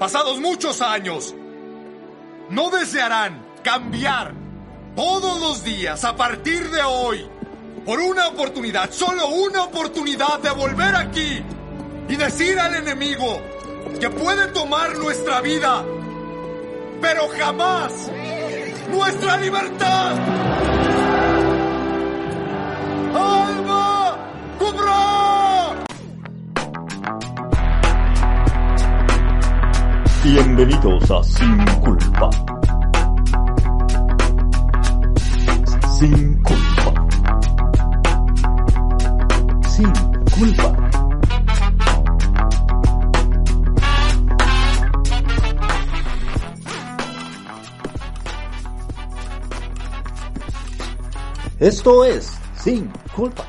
pasados muchos años, no desearán cambiar todos los días a partir de hoy por una oportunidad, solo una oportunidad de volver aquí y decir al enemigo que puede tomar nuestra vida, pero jamás nuestra libertad. ¡Alba Bienvenidos a Sin Culpa. Sin culpa. Sin culpa. Esto es Sin culpa.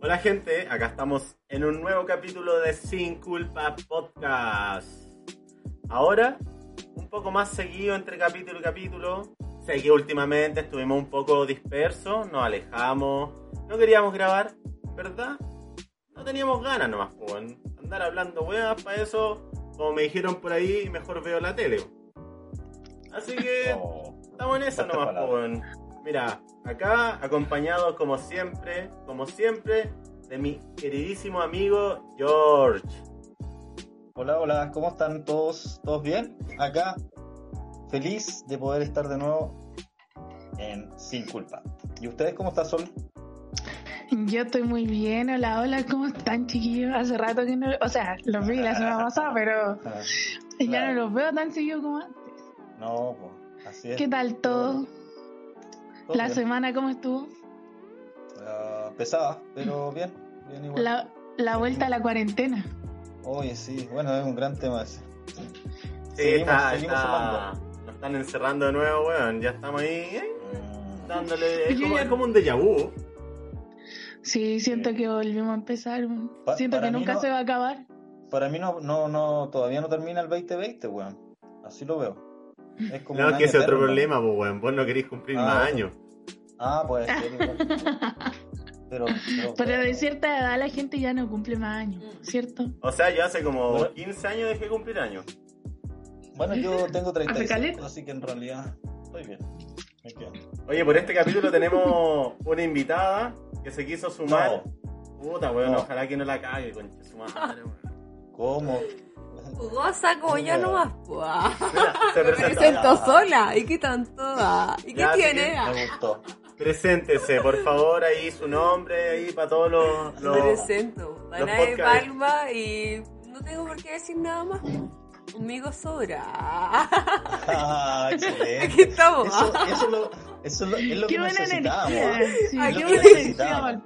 Hola gente, acá estamos en un nuevo capítulo de Sin Culpa Podcast. Ahora, un poco más seguido entre capítulo y capítulo. Sé que últimamente estuvimos un poco dispersos, nos alejamos, no queríamos grabar, ¿verdad? No teníamos ganas nomás, pues, andar hablando weas, para eso, como me dijeron por ahí, mejor veo la tele. Así que Oh, estamos en eso fuertes nomás, pues. Mira, acá acompañado como siempre, como siempre, de mi queridísimo amigo George. Hola, hola, ¿cómo están todos? ¿Todos bien? Acá, feliz de poder estar de nuevo en Sin Culpa. ¿Y ustedes cómo están, Sol? Yo estoy muy bien, hola, hola, ¿cómo están chiquillos? Hace rato que no, o sea, los vi la semana pasada, pero Ah, ya no los veo tan seguido como antes. No, pues, así es. ¿Qué tal todo? Todo ¿La bien. semana cómo estuvo? Ah, pesada, pero bien, bien igual. La, la vuelta a la cuarentena. Oye, sí, bueno, es un gran tema ese. Sí, Seguimos- está, seguimos está- nos están encerrando de nuevo, weón. Ya estamos ahí, ¿eh? Mm, dándole. Es como, es como un déjà vu. Sí, siento que volvimos a empezar. Pa- Siento que nunca no- se va a acabar. Para mí no, no, no, todavía no termina el 2020, weón. Así lo veo. Es como No, es que ese es otro problema, pues, weón. Vos no queréis cumplir Ah, más años. Ah, igual. Pero, pero, Pero de cierta edad la gente ya no cumple más años, ¿cierto? O sea, yo hace como Bueno. 15 años dejé de cumplir años. Bueno, yo tengo ¿Hace 35, caleta? así que en realidad estoy bien. Me quedo. Oye, por este capítulo tenemos una invitada que se quiso sumar. No. Puta, weón, No. ojalá que no la cague, concha su madre, weón. ¿Cómo? Jugosa como yo nomás. Mira, se Me presenta. presento sola. ¿Y qué tanto? ¿Y qué Ya, tiene? Me gustó. Preséntese, por favor, ahí su nombre, ahí para todos los... Me los- presento. Danae podcasts. Palma y no tengo por qué decir nada más. Conmigo sobra. Ah, excelente. Aquí estamos. Eso, eso es lo, eso es lo, es lo Qué que buena necesitábamos. energía. Sí, Ay, qué buena.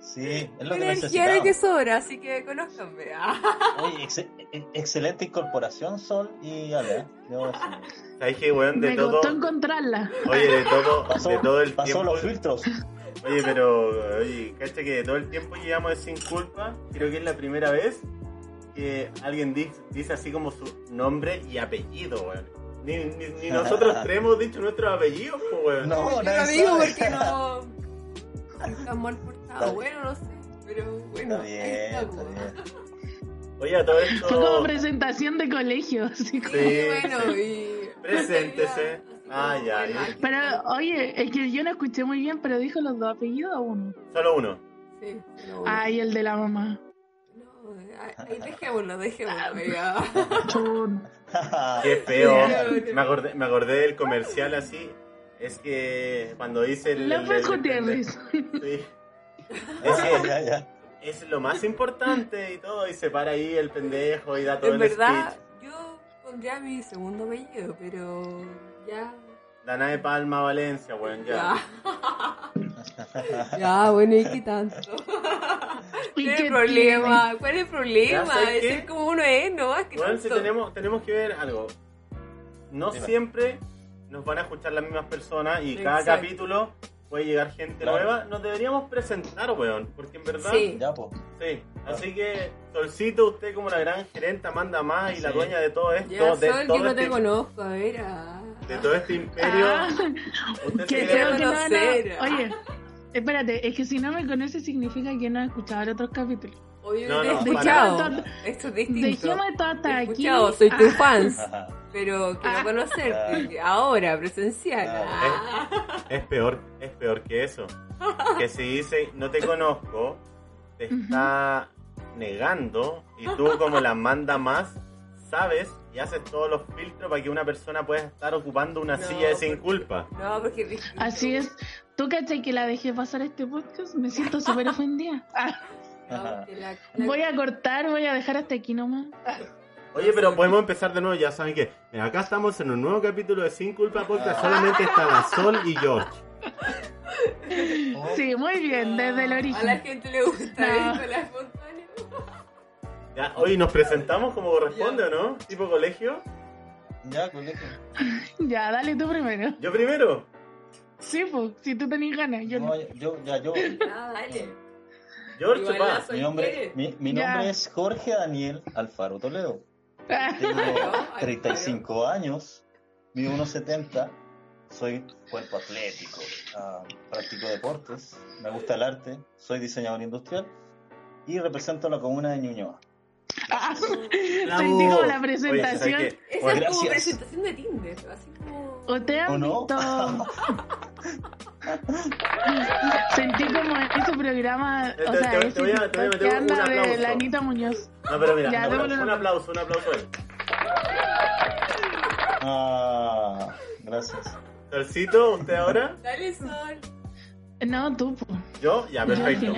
Sí, es lo Qué que energía de que sobra, así que conózcanme. Ah. Oye, ex- ex- excelente incorporación, Sol y Ale. Yo, sí. ¿Sabes qué, weón? De Me todo... costó encontrarla. Oye, de todo, Pasó, de todo el pasó tiempo... los filtros. Oye, pero, oye, cacha que de todo el tiempo que llevamos de sin culpa, creo que es la primera vez que alguien dice, dice así como su nombre y apellido, weón. Ni, ni, ni nosotros tres hemos dicho nuestros apellidos, pues, weón. No, Yo lo nadie digo sabe. porque no. Está mal portado. Bueno, no sé. Pero bueno, bien, está, está bien. Oye, a todo Fue como esto, presentación de colegio. así como- Sí, bueno, y. Preséntese. Ah, ya, ya. Pero, oye, es que yo no escuché muy bien, pero dijo los dos apellidos o uno. solo uno. Sí, bueno. Ay, el de la mamá. Ahí dejémoslo, dejémoslo. ya. Chun. Qué feo. Me acordé, me acordé del comercial así. Es que cuando dice el... el- Gutiérrez. Sí. Es que Ya, ya. es lo más importante y todo, y se para ahí el pendejo y da todo En el verdad, speech. yo pondría mi segundo apellido, pero ya. Danae Palma Valencia, weón, ya. Ya, ya bueno, ¿y qué tanto? ¿Y ¿Cuál es el problema? ¿Cuál es el problema? Ya, ¿sabes Es qué? ser como uno es, ¿no? que si tenemos, tenemos que ver algo. No siempre nos van a escuchar las mismas personas y cada Exacto. capítulo puede llegar gente Claro. nueva. Nos deberíamos presentar, weón, porque en verdad... Sí. Ya, pues. Sí, así que Solcito, usted como la gran gerenta manda más y la dueña de todo esto, Ya, de, Sol, todo yo no te este, conozco, a ver. ah. de todo este imperio, Ah, usted que se creo que no. Oye, espérate, es que si no me conoce significa que no he escuchado otros capítulos. Obvio No, no. Esto es distinto. Todo hasta aquí. soy tu Ah, fans. Ajá. Pero quiero Ah. conocerte. Ahora, presencial. Ah. Es peor, es peor que eso. Que si dice no te conozco, te está negando y tú como la manda más, sabes y haces todos los filtros para que una persona pueda estar ocupando una No, silla de sin porque- culpa. No, porque. Así es. ¿Tú cachai que la dejé pasar este podcast? Me siento súper ofendida. Ah, la- voy a cortar, voy a dejar hasta aquí nomás. Oye, pero podemos empezar de nuevo, ya saben que acá estamos en un nuevo capítulo de Sin Culpa Podcast, solamente está la Sol y George. Sí, muy bien, desde el A la origen. gente le gusta No. esto. Ya, hoy nos presentamos como corresponde, ¿o no? Tipo colegio. Ya, colegio. Ya, dale tú primero. Yo primero. Sí, pues, si tú tenés ganas, yo no. No, yo, ya, yo. Ah, dale. George, Mi nombre, mi, nombre es Jorge Daniel Alfaro Toledo. Tengo Alfaro. 35 años, mido 1,70, soy cuerpo atlético, ah, practico deportes, me gusta el arte, soy diseñador industrial y represento a la comuna de Ñuñoa. Ah. Sentí como la Oye, presentación. Esa Pues es como gracias. presentación de Tinder, así como... ¿O te han ¿O no? visto? Sentí como ese programa, Te- o te- sea, te- te voy a- te voy a TikTok meter un anda de aplauso. la Anita Muñoz. No, pero mira, Ya, no, un un aplauso, un aplauso a él. Ah, gracias. Solcito, ¿usted ahora? Dale, Sol. No, tú. ¿Yo? Ya, perfecto.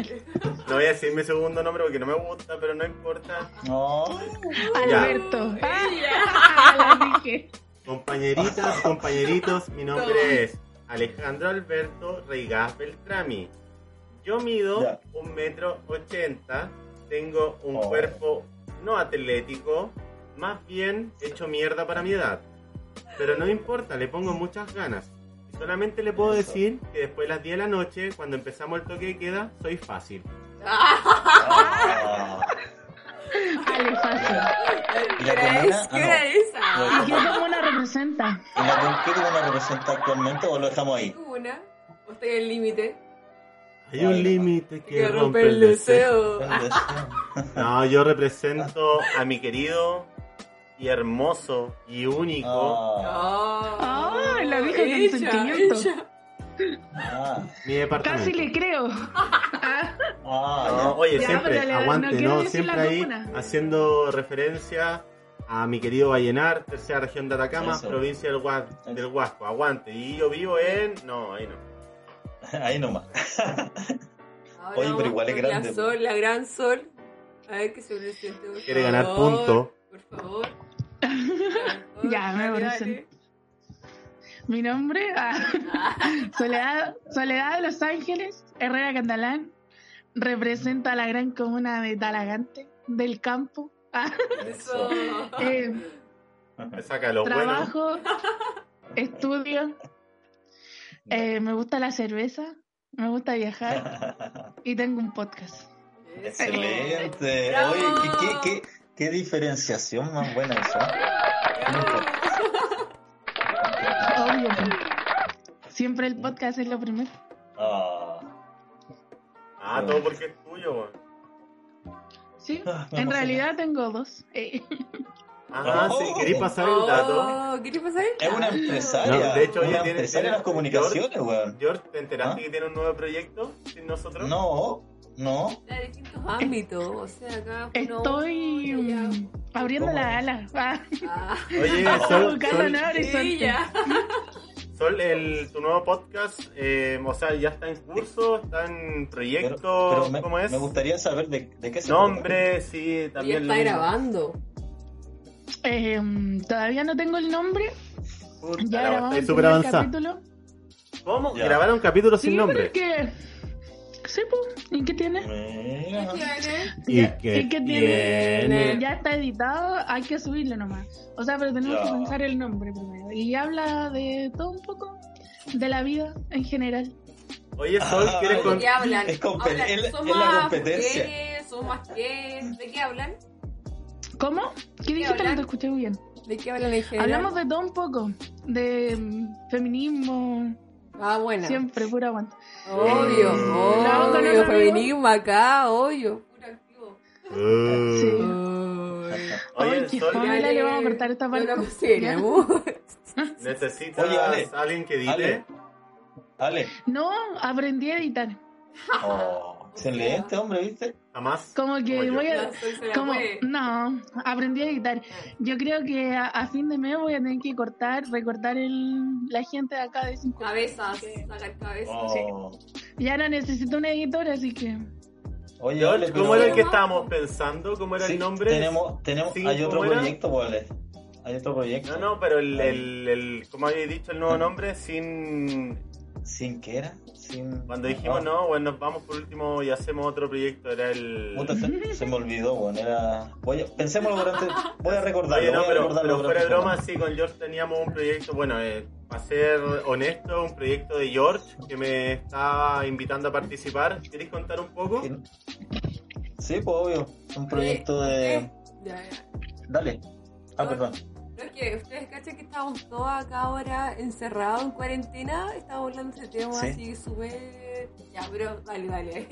No voy a decir mi segundo nombre porque no me gusta, pero no importa. No. Alberto. Ella. Ah, la dije. Compañeritas, compañeritos, mi nombre es Alejandro Alberto Reigas Beltrami. Yo mido Ya. un metro ochenta, tengo un Oh. cuerpo no atlético, más bien hecho mierda para mi edad. Pero no importa, le pongo muchas ganas. Solamente le puedo Eso. decir que después de las 10 de la noche, cuando empezamos el toque de queda, soy fácil. Ah, Ale, fácil. ¿Y ¿Qué la comuna? ¿Qué Ah, hora no. es? Ah, ¿Y qué comuna representa? ¿y la qué comuna representa actualmente o lo dejamos ahí? una. ¿O estoy en el límite? Hay un límite que, Que rompe el deseo. deseo. El deseo. No, yo represento a mi querido y hermoso y único. Ah, Ah, dijo con ella, sentimiento. ella. ah, Mi departamento. Casi le creo. ah, No, oye, Ya, siempre, no aguante, ¿no? Siempre la ahí haciendo referencia a mi querido Vallenar, tercera región de Atacama, Eso. provincia del, Hua- del Huasco. Aguante. Y yo vivo en. No, ahí no. ahí nomás. Ahora Oye, pero igual es con grande, La sol, la gran sol. A ver qué se presente. por Quiere ganar favor, punto. Por favor. Ya, me parece. Mi nombre, ah, Soledad, Soledad de Los Ángeles, Herrera Candalán, representa a la gran comuna de Talagante, del campo. Ah, Eso. eh, Me saca lo bueno. trabajo, estudio, eh, me gusta la cerveza, me gusta viajar y tengo un podcast. Excelente. Oye, ¿qué, qué, qué, qué diferenciación más buena eso. Siempre el podcast es lo primero. Ah, Ah, todo porque es tuyo, weón. Sí, Ah, en realidad tengo dos. Eh, Ajá, Oh. sí, queréis pasar el dato. Oh, ¿Qué te pasa ahí? es una empresaria. No, de hecho, una tiene- empresaria de las comunicaciones, weón. George, ¿te enteraste ¿Ah? que tiene un nuevo proyecto sin nosotros? No, no. De distintos ámbitos. O sea, acá. Estoy mm, abriendo ¿Cómo? la ala. Ah, Ah, Oye, Sol, Sol, sí. Sol, el, tu nuevo podcast, eh, o sea, ya está en curso, está en proyecto, pero me, ¿cómo es? me gustaría saber de, de qué se Nombre, sí, Ya también está lo mismo. grabando. eh, todavía no tengo el nombre. Puta, Ya grabamos el capítulo. ¿Cómo? Ya. Grabar un capítulo sin Sí, nombre. pero es que... Sí, pues. ¿Y qué tiene? Mira. ¿Y Ya, qué ¿y qué tiene? Ya está editado, hay que subirlo nomás. O sea, pero tenemos Ya. que pensar el nombre primero. Y habla de todo un poco, de la vida en general. Oye, Sol, Ah, ¿quieres ¿De con... qué hablan? Es compe- Hablan, es la- ¿Son es la más competencia. ¿De qué hablan? ¿Cómo? ¿Qué dijiste? No te escuché muy bien. ¿De qué hablan en general? Hablamos de todo un poco. De mm, feminismo, Ah, bueno. siempre, puro aguante. Obvio, con obvio. Feminismo acá, obvio. Puro activo. Uh. Sí. Oye, Ay, qué le vamos a cortar esta parte. ¿necesitas Oye, Ale. alguien que edite? Ale. Ale. No, aprendí a editar. Oh, excelente, hombre, ¿viste? Jamás. Como que Como yo. voy a... Como, no, aprendí a editar. Yo creo que a, a fin de mes voy a tener que cortar, recortar el, la gente de acá de 5. Cabezas, sacar cabezas. Oh. Ya no necesito un editor, así que... Oye, pero- ¿cómo era el que estábamos pensando? ¿Cómo era Sí, el nombre? Tenemos, tenemos, Sí, hay otro proyecto, Ale. Hay otro proyecto. No, no, pero el, el, el ¿cómo habéis dicho el nuevo nombre? Sin... ¿Sin qué era? Sin... Cuando dijimos no, bueno, nos vamos por último y hacemos otro proyecto, era el... Puta, se, se me olvidó, bueno, era... Voy a, pensémoslo durante... Voy a recordarlo, Oye, no, voy a pero, recordarlo pero fuera de broma, sí, con George teníamos un proyecto, bueno, eh, para ser honesto, un proyecto de George que me está invitando a participar. ¿Queréis contar un poco? Sí, pues obvio. Un proyecto de... Ya, ya. Dale. Ah, perdón. No es que ustedes cachan estamos todos acá ahora encerrados en cuarentena. Estamos hablando de ese tema Sí. así súper. Ya, pero dale, dale.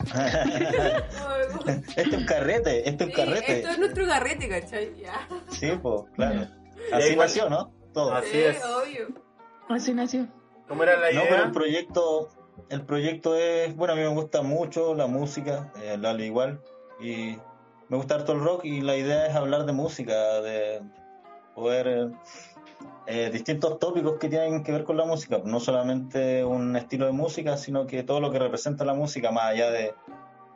este es un carrete, este es un Sí, carrete. esto es nuestro carrete, ¿cachai? Ya. Sí, pues, claro. Así nació, ¿no? Todo. Así Sí, es. obvio. Así nació. ¿Cómo era la No, pero idea? el proyecto, el proyecto es, bueno, a mí me gusta mucho la música, eh, Lalo igual, y me gusta harto el rock y la idea es hablar de música, de poder eh, distintos tópicos que tienen que ver con la música, no solamente un estilo de música, sino que todo lo que representa la música, más allá de,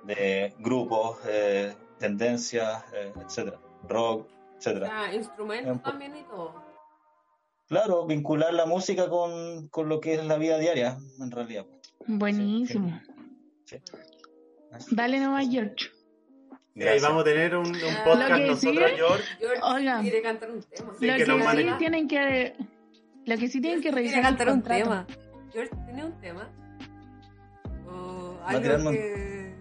de grupos, eh, tendencias, eh, etcétera, rock, etcétera. Ya, instrumentos también y todo. Claro, vincular la música con, con lo que es la vida diaria, en realidad. Buenísimo. Sí. Dale nomás, George. Sí, ahí vamos a tener un, un Lo podcast que nosotros, sigue- George. George Oigan. quiere cantar un tema. Sí, lo que que, sí tienen que... Lo que sí tienen que Quiere revisar el cantar un contrato. tema. George, ¿tiene un tema? O algo un- que...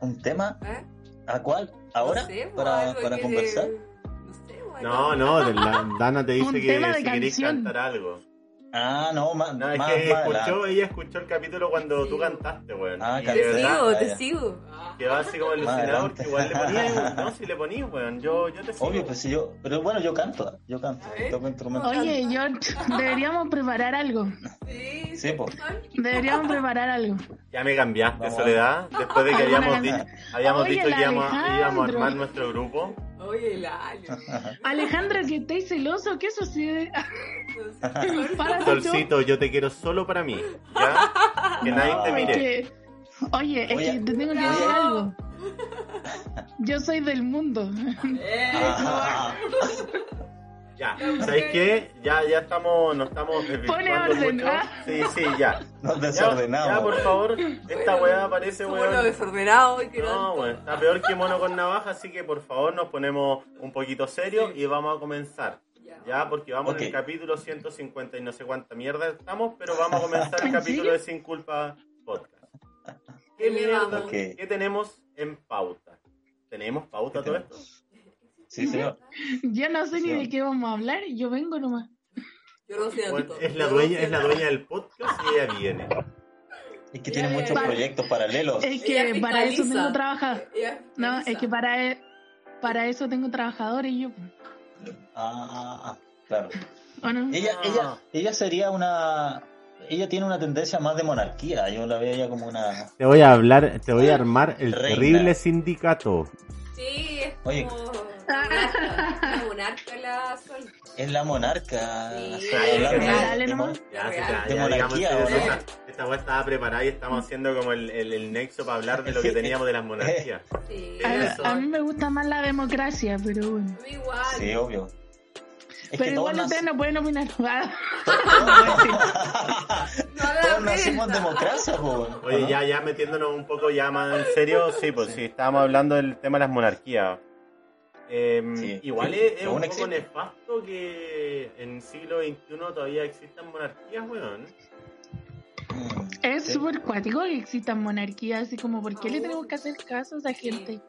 ¿Un tema? ¿Eh? ¿A cuál? ¿Ahora? No sé, pues, ¿Para, para que- conversar? No sé, pues, No, no, de la- Dana te dice Un que si queréis canción. cantar algo. Ah, no, más, No, es más, que más escuchó, ella escuchó el capítulo cuando Sí. tú cantaste, weón. Ah, y Te verdad, sigo, Ah, te sigo. Quedó así como alucinado porque igual le ponía, no, si le ponía, weón, yo, yo te sigo. Obvio, pues si yo, pero bueno, yo canto, yo canto, toco instrumento. Oye, George, deberíamos preparar algo. Sí, Sí, po. Deberíamos preparar algo. Ya me cambiaste, Vamos. Soledad, después de que habíamos, di- habíamos Oye, dicho que íbamos, a- íbamos a Alejandro. armar nuestro grupo. Oye, alio. Alejandra, que estáis celoso, ¿qué sucede? Solcito, yo te quiero solo para mí, ¿ya? Que nadie te Es mire. que, oye, es Oye. que te tengo que decir algo. Yo soy del mundo. Ah, Ya, ¿sabéis qué? Ya, ya estamos, nos estamos desvirtuando orden, mucho. ¿ah? Sí, sí, ya. nos Ya, desordenamos. ya, por favor, esta weá parece, weón. desordenado y que No, bueno, está peor que mono con navaja, así que por favor nos ponemos un poquito serios y vamos a comenzar. Ya. Ya, porque vamos en el capítulo 150 y no sé cuánta mierda estamos, pero vamos a comenzar el ¿En capítulo de Sin Culpa Podcast. ¿Qué ¿Qué le mierda? vamos? Ok. ¿Qué tenemos en pauta? ¿Tenemos pauta ¿Qué todo esto? Sí, señor. Yo no sé ni de qué vamos a hablar, yo vengo nomás. Yo no sé Bueno, es la dueña, sé es la nada. dueña del podcast y ella viene. Es que tiene muchos proyectos paralelos. Es Ella que para eso tengo trabajadores. No, es que para, e- para eso tengo trabajadores y yo. Ah, ah, ah, claro. ¿O no? Ella, Ah. ella, ella sería una, ella tiene una tendencia más de monarquía. Yo la veo ella como una, Te voy a hablar, te voy a armar el Reina. terrible sindicato. Sí, es Oye. como la monarca. La monarca la sol. es la monarca. Sí. De- monarquía, esta, weá estaba preparada y estamos haciendo como el, el, el nexo para hablar de lo que teníamos de las monarquías. Sí. A, a mí me gusta más la democracia, pero bueno. Igual. Sí, obvio. Es Pero igual ustedes no pueden opinar. No haga todos nacimos democracia, po, Oye, ya, ya metiéndonos un poco ya más en serio, sí, pues sí, estábamos hablando del tema de las monarquías. Eh, Sí. Igual Sí, es, un poco existe. nefasto que en siglo XXI todavía existan monarquías, weón. Es sí. súper cuático que existan monarquías, así como, ¿por qué le tenemos que hacer caso a esa gente?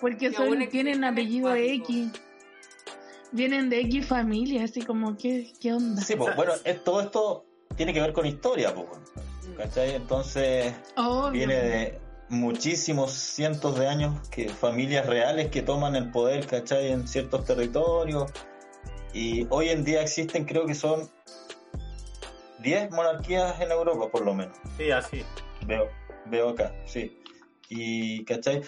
Porque son, tienen apellido. X, vienen de X familia, así como, ¿qué, qué onda? Sí, po, bueno, es- todo esto tiene que ver con historia, po, ¿cachai? Entonces Obvio. viene de, muchísimos cientos de años que familias reales que toman el poder, ¿cachai? En ciertos territorios. Y hoy en día existen, creo que son 10 monarquías en Europa, por lo menos. Sí, así. Veo, veo acá, sí. Y, ¿cachai?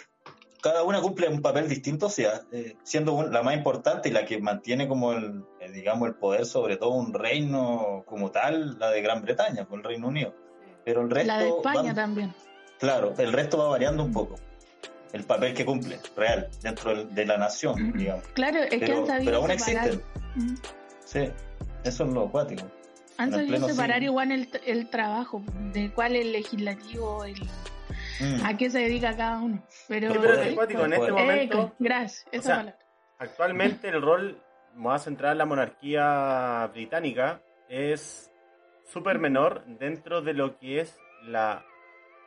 Cada una cumple un papel distinto, o sea, eh, siendo un- la más importante y la que mantiene como el, eh, digamos, el poder sobre todo un reino como tal, la de Gran Bretaña, con el Reino Unido. Pero el resto... La de España van- también. Claro, el resto va variando un poco. El papel que cumple, real, dentro del- de la nación, digamos. Claro, es que Pero, han sabido pero aún separar. existen. Mm. Sí, eso es lo acuático. Han sabido separar igual el, el trabajo, de cuál es el legislativo, el, Mm. a qué se dedica cada uno. Pero, Sí, pero es acuático. En este momento, Eh, gracias, esa sea, palabra. actualmente el rol, a centrar en la monarquía británica, es súper menor dentro de lo que es la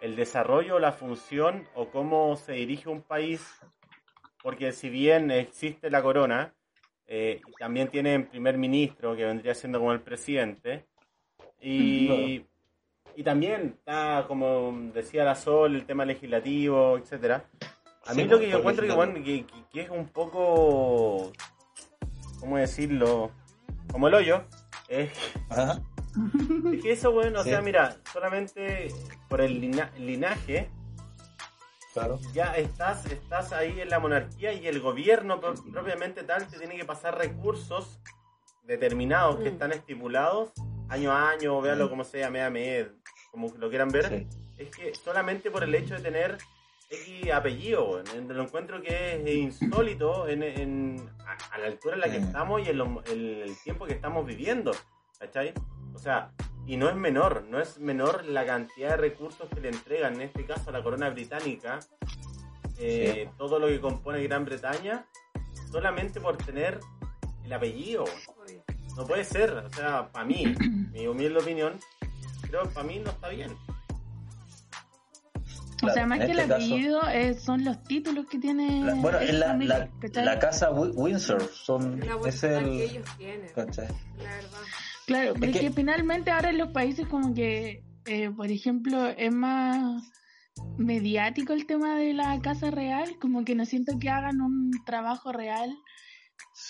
el desarrollo, la función o cómo se dirige un país, porque si bien existe la corona, eh, también tienen primer ministro, que vendría siendo como el presidente, y, y también está, como decía la Sol, el tema legislativo, etcétera. A mí Sí, lo que yo por encuentro que, bueno, que, que- que es un poco, ¿cómo decirlo? Como el hoyo, es Ajá. es que eso, bueno, o Sí. sea, mira, solamente por el lina- linaje Claro. ya estás, estás ahí en la monarquía y el gobierno pro- propiamente tal te tiene que pasar recursos determinados que Mm. están estipulados año a año, véalo Mm. como sea, mes a mes, como lo quieran ver. Sí. Es que solamente por el hecho de tener X apellido, en- lo encuentro que es insólito en, en- a, a la altura en la que Mm. estamos y en lo- el, el tiempo que estamos viviendo, ¿cachai? O sea, y no es menor, no es menor la cantidad de recursos que le entregan, en este caso a la corona británica, eh, todo lo que compone Gran Bretaña, solamente por tener el apellido. No puede ser, o sea, para mí, mi humilde opinión, creo que para mí no está bien. o sea, Claro, más que el este caso- apellido eh, son los títulos que tiene La- bueno, es la, familia, la, la casa Wi- Windsor, son, La es el... que ellos tienen, ¿cachai? la verdad. Claro, porque que- finalmente ahora en los países como que, eh, por ejemplo, es más mediático el tema de la casa real, como que no siento que hagan un trabajo real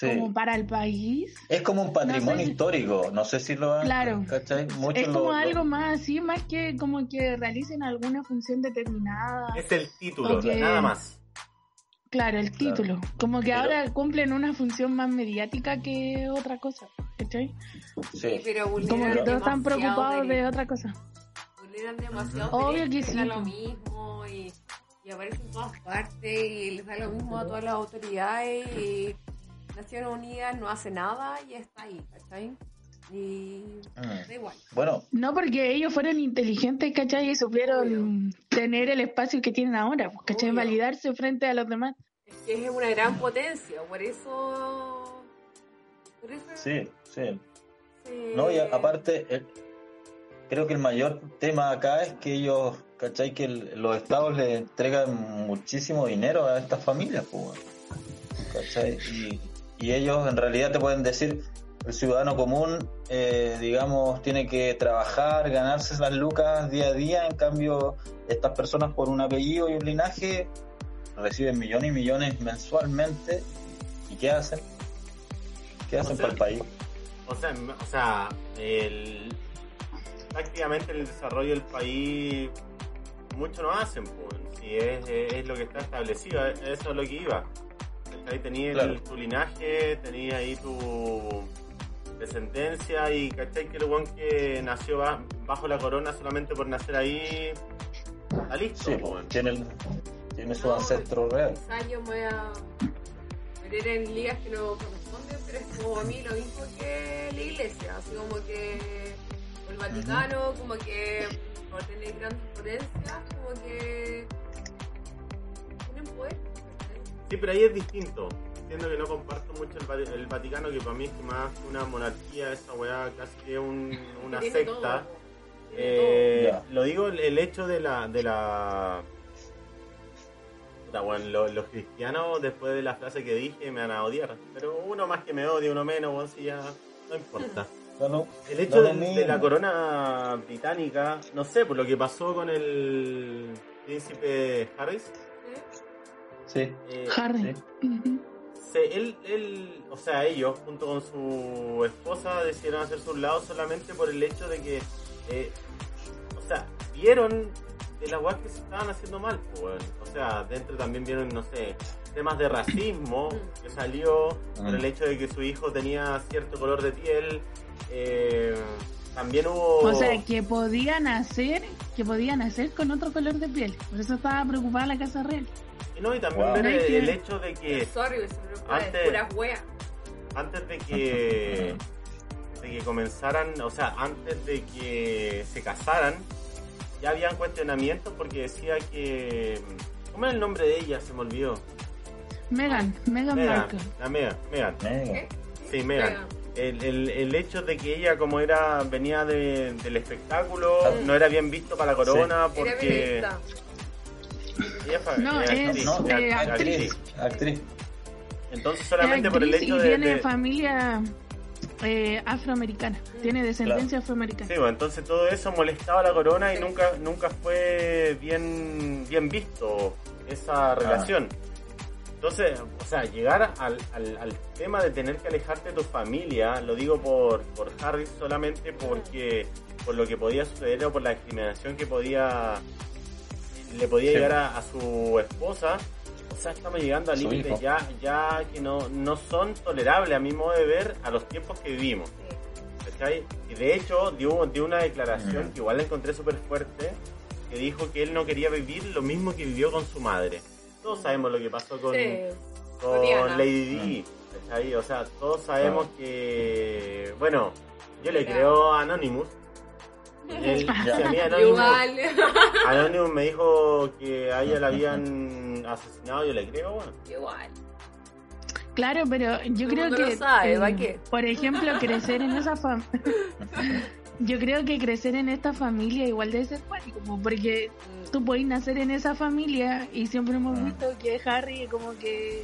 Sí. como para el país. Es como un patrimonio No sé si- histórico, no sé si lo han... Claro. Muchos es como lo- algo más así, más que como que realicen alguna función determinada. Es el título, nada más. Claro, el Claro. título. Como que Pero- ahora cumplen una función más mediática que otra cosa. ¿Cachai? Sí. pero Como que todos están preocupados de otra cosa. vulneran demasiado Obvio que sí, lo mismo y, y aparecen en todas partes y les da lo mismo a todas las autoridades y Naciones Unidas no hace nada y está ahí, ¿cachai? Y Mm. da igual. Bueno, No porque ellos fueron inteligentes, ¿cachai? Y supieron tener el espacio que tienen ahora, pues, ¿cachai? Obvio. Validarse frente a los demás. Es que es una gran potencia, por eso... Por eso sí, sí. No, y aparte, el- creo que el mayor tema acá es que ellos, ¿cachai? Que el- los estados le entregan muchísimo dinero a estas familias, pues, ¿cachai? Y, y ellos en realidad te pueden decir, el ciudadano común, eh, digamos, tiene que trabajar, ganarse las lucas día a día, en cambio, estas personas por un apellido y un linaje reciben millones y millones mensualmente. ¿Y qué hacen? ¿Qué hacen sea, para el país? O sea, o sea el, prácticamente el desarrollo del país, mucho no hacen, pues, si es, es lo que está establecido, eso es lo que iba. Ahí tenías Claro. tu linaje, tenías ahí tu descendencia y cachai que el weón que nació ba- bajo la corona solamente por nacer ahí, está listo, Sí, weón. tiene, el- tiene su No, ancestro real. Quizás yo me voy a meter en ligas que no corresponden, pero es como a mí lo mismo que la iglesia, así como que el Vaticano, como que por tener grandes potencias, como que. ¿cachai? Sí, pero ahí es distinto. Entiendo que no comparto mucho el, Va- el Vaticano, que para mí es que más que una monarquía, esa weá casi que un- una Tiene secta. todo, Eh. Lo digo el, hecho de la de la bueno, los cristianos después de la frase que dije me van a odiar, pero uno más que me odia, uno menos, bueno, si ya no importa. El hecho de, de la corona británica, no sé, por lo que pasó con el príncipe Harris. Sí. eh. Sí. Él, él, o sea, ellos, junto con su esposa, decidieron hacerse un lado solamente por el hecho de que, eh, o sea, vieron de las weas que se estaban haciendo mal, pues. O sea, dentro también vieron, no sé, temas de racismo que salió por el hecho de que su hijo tenía cierto color de piel. eh, también hubo. O sea, que podían hacer, que podían hacer con otro color de piel. Por eso estaba preocupada la Casa Real. Y no, y también Wow. ver el, Sí. el hecho de que Sorry, Antes- de puras weas. antes de que de que comenzaran, o sea, antes de que se casaran, ya habían cuestionamientos porque decía que ¿cómo era el nombre de ella? Se me olvidó. Megan, Megan Megan, Markle. la Megan, Megan. Venga. Sí, Megan. El, el, el hecho de que ella como era venía de- del espectáculo, Sí. no era bien visto para la corona Era porque No, es, actriz, No, eh, actriz. actriz. Actriz. Entonces Es solamente por el actriz hecho y de, tiene de- familia eh, afroamericana. Tiene descendencia afroamericana. Sí, bueno, entonces todo eso molestaba a la corona y nunca nunca fue bien bien visto esa relación. Entonces, o sea, llegar al, al, al tema de tener que alejarte de tu familia, lo digo por, por Harris solamente porque por lo que podía suceder o por la discriminación que podía le podía Sí. llegar a, a su esposa. O sea, estamos llegando a límites ya, ya que no, no son tolerables a mi modo de ver a los tiempos que vivimos. ¿cachai? Y de hecho dio, dio una declaración Ujú. que igual la encontré súper fuerte, que dijo que él no quería vivir lo mismo que vivió con su madre. Todos sabemos lo que pasó con, Sí. con. Lady Di, ¿cachai? O sea, todos sabemos que... Bueno, yo le creo a Anonymous. Mí Anonymous, Igual. Anonymous me dijo que a ella la habían asesinado, yo le creo, bueno. Igual. Claro, pero yo creo que, sabe, eh, por ejemplo, crecer en esa familia, yo creo que crecer en esta familia igual debe ser como porque tú puedes nacer en esa familia y siempre hemos Mm. visto que Harry como que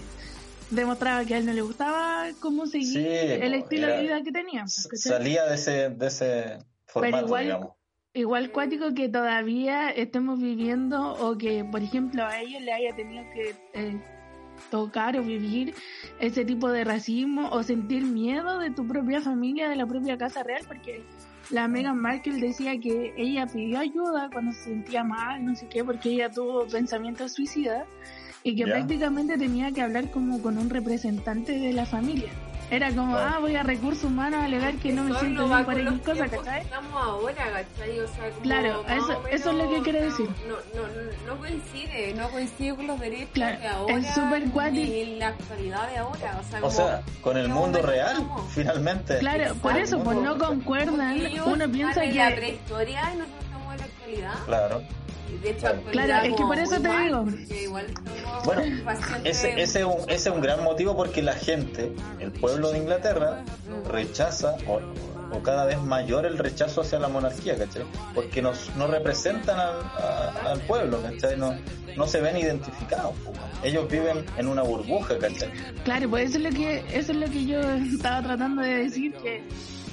demostraba que a él no le gustaba cómo seguir Sí, el estilo era- de vida que tenía. S- ¿cachai? Salía de ese, de ese formato, igual- digamos. Igual cuático que todavía estemos viviendo o que, por ejemplo, a ellos le haya tenido que eh, tocar o vivir ese tipo de racismo o sentir miedo de tu propia familia, de la propia casa real, porque la Meghan Markle decía que ella pidió ayuda cuando se sentía mal, no sé qué, porque ella tuvo pensamientos suicidas y que Ya. prácticamente tenía que hablar como con un representante de la familia. Era como, ah, voy a recursos humanos a alegar que no me siento bien por X cosa, que ¿cachai? Estamos ahora, ¿cachai? O sea, como Claro, eso- menos eso es lo que quiero decir. No, no, no, no coincide, no coincide con los derechos Claro, de ahora es súper cuático. en la actualidad de ahora. O sea, O como, sea, con el ¿qué mundo real, estamos? finalmente. Claro, por eso, pues no concuerdan. Uno piensa en la que. prehistoria y nosotros estamos en la actualidad. Claro. De hecho, Claro. actualidad Claro, es que por eso te mal, digo. igual Bueno, Ese, ese, es un, ese es un gran motivo porque la gente, el pueblo de Inglaterra, rechaza o, o cada vez mayor el rechazo hacia la monarquía, ¿cachai? Porque nos, no representan al, a- al pueblo, ¿cachai? No, no se ven identificados. Ellos viven en una burbuja, ¿cachai? Claro, pues eso es lo que, eso es lo que yo estaba tratando de decir, que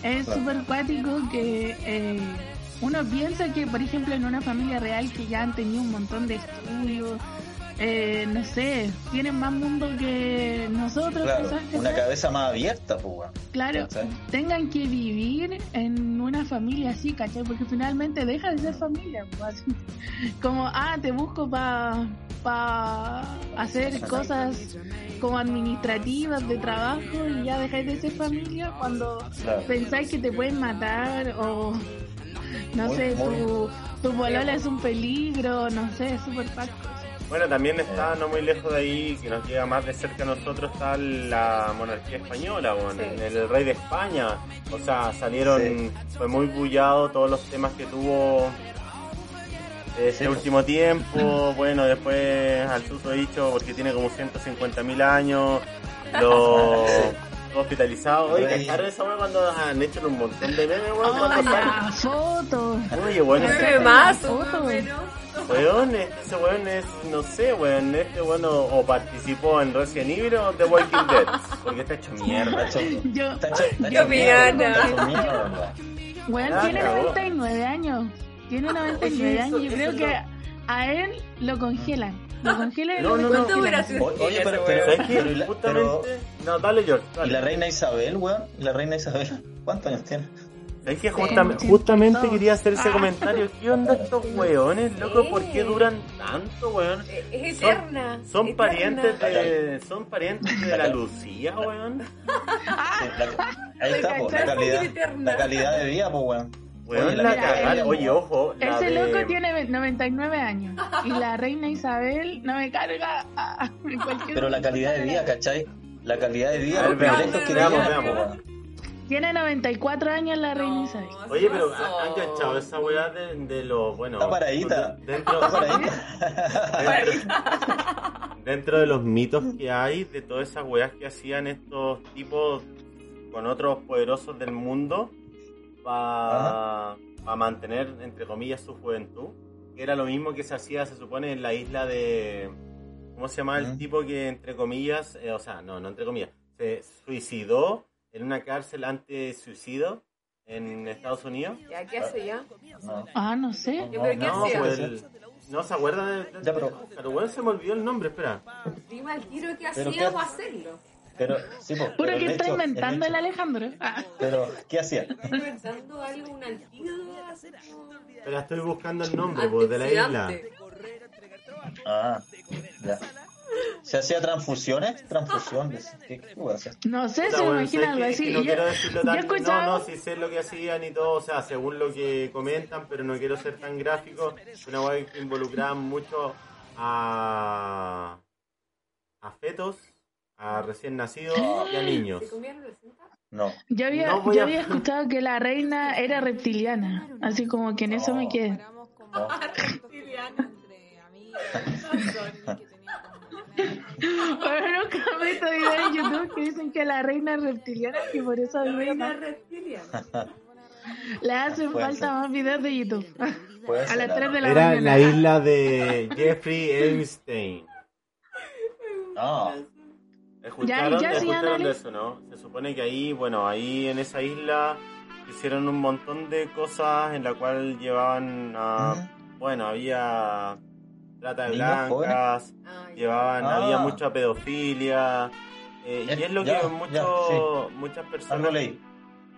es Claro. súper cuático que eh, uno piensa que, por ejemplo, en una familia real que ya han tenido un montón de estudios, eh, no sé, tienen más mundo que nosotros, Claro, una cabeza más abierta, pues. Claro, ¿cachai? tengan que vivir en una familia así, ¿cachai? Porque finalmente deja de ser familia. pues. Como, ah, te busco para pa hacer cosas como administrativas de trabajo y ya dejáis de ser familia cuando Claro. pensáis que te pueden matar o no Muy- sé, muy- tu, tu polola es un peligro, no sé, es súper fácil. Bueno, también está no muy lejos de ahí, que nos llega más de cerca a nosotros, está la monarquía española, bueno, Sí. el rey de España. O sea, salieron, Sí. fue muy bullado todos los temas que tuvo este Sí. último tiempo. Bueno, después al suso dicho, porque tiene como 150 mil años, lo hospitalizado. Oye, Rey. ¿cacharon esa hora cuando han hecho un montón de memes, weón? ¡Oh, la foto! Oye, bueno, Nueve más, foto. Weón, ese weón es, no sé, weón, este weón o, o participó en Resident Evil o The Walking Dead, porque está hecho mierda. Está hecho- Yo, está hecho- está ¿Qué hecho opinan? mierda. Bueno, Ah, tiene cagó. 99 años. Tiene 99 Oye, años. Yo creo que a él lo congelan. Lo No, no, no. ¿Cuánto hubiera descongelan. sido? O- Oye, pero, pero, y la- Justamente. No, dale, George. ¿y la reina Isabel, weón? ¿Y la reina Isabel? ¿Cuántos años tiene? Es que justamente, quería hacer ese Ah. comentario. ¿Qué onda estos weones, loco? ¿Por qué duran tanto, weón? Eh, Es eterna. Son eterna. parientes de. Son parientes de la Lucía, weón. Sí, la- ahí está, po, la calidad, la calidad de vida, pues, weón. Oye, la la- cagada. el- Oye, ojo. la Ese de- loco tiene 99 años. Y la reina Isabel no me carga cualquier Pero la calidad de vida, ¿cachai? La calidad de vida, A ver, los veamos, privilegios que veamos. Tiene 94 años la reina No, Isabel. Oye, pero. ¿han cachado esa weá de, de los. Bueno. Está paradita. Dentro, Está paradita. dentro, dentro de los mitos que hay, de todas esas weas que hacían estos tipos con otros poderosos del mundo para mantener, entre comillas, su juventud. Que era lo mismo que se hacía, se supone, en la isla de. ¿Cómo se llama el tipo que, entre comillas, eh, o sea, no, no entre comillas, se suicidó en una cárcel anti-suicidio en Estados Unidos? ¿Ya qué hace ya? No. Ah, no sé. ¿Yo pero qué No, hacía? pues el- no se acuerda de, de- Ya, pero- pero bueno, se me olvidó el nombre, espera. Dime al tiro que hacía para hacerlo. Pero, sí, po, Puro pero que el está hecho- inventando el hecho- Alejandro. Ah, Pero, ¿qué hacía? Estoy inventando algo, un Pero estoy buscando el nombre pues, de la isla. Ah, ya. ¿Se hacía transfusiones? Transfusiones. ¿Qué, qué voy a hacer? No sé, se me imagina algo así. no Yo, quiero decirlo tan, no, escuchado. no, sí sé lo que hacían y todo, o sea, según lo que comentan, pero no quiero ser tan gráfico. Una web que involucraba mucho a, a fetos, a recién nacidos y a niños. ¿Se comieron? No. Yo había, No yo a- había escuchado que la reina era reptiliana, así como que en eso me quedé. No. Pero nunca he visto videos en YouTube que dicen que la reina es reptiliana y por eso La reina reina reptiliana. le hacen falta ser. más videos de YouTube. Puede A las ¿no? 3 de la Era mañana. la isla de Jeffrey Einstein. No. ¿Escucharon, Ya, ya, sí, escucharon de eso, no? Se supone que ahí, bueno, ahí en esa isla hicieron un montón de cosas en la cual llevaban a... Ujú. Bueno, había trata de blancas, Ah, ya. llevaban, Ah. había mucha pedofilia. eh, Ya, y es lo ya, que ya, mucho, muchas personas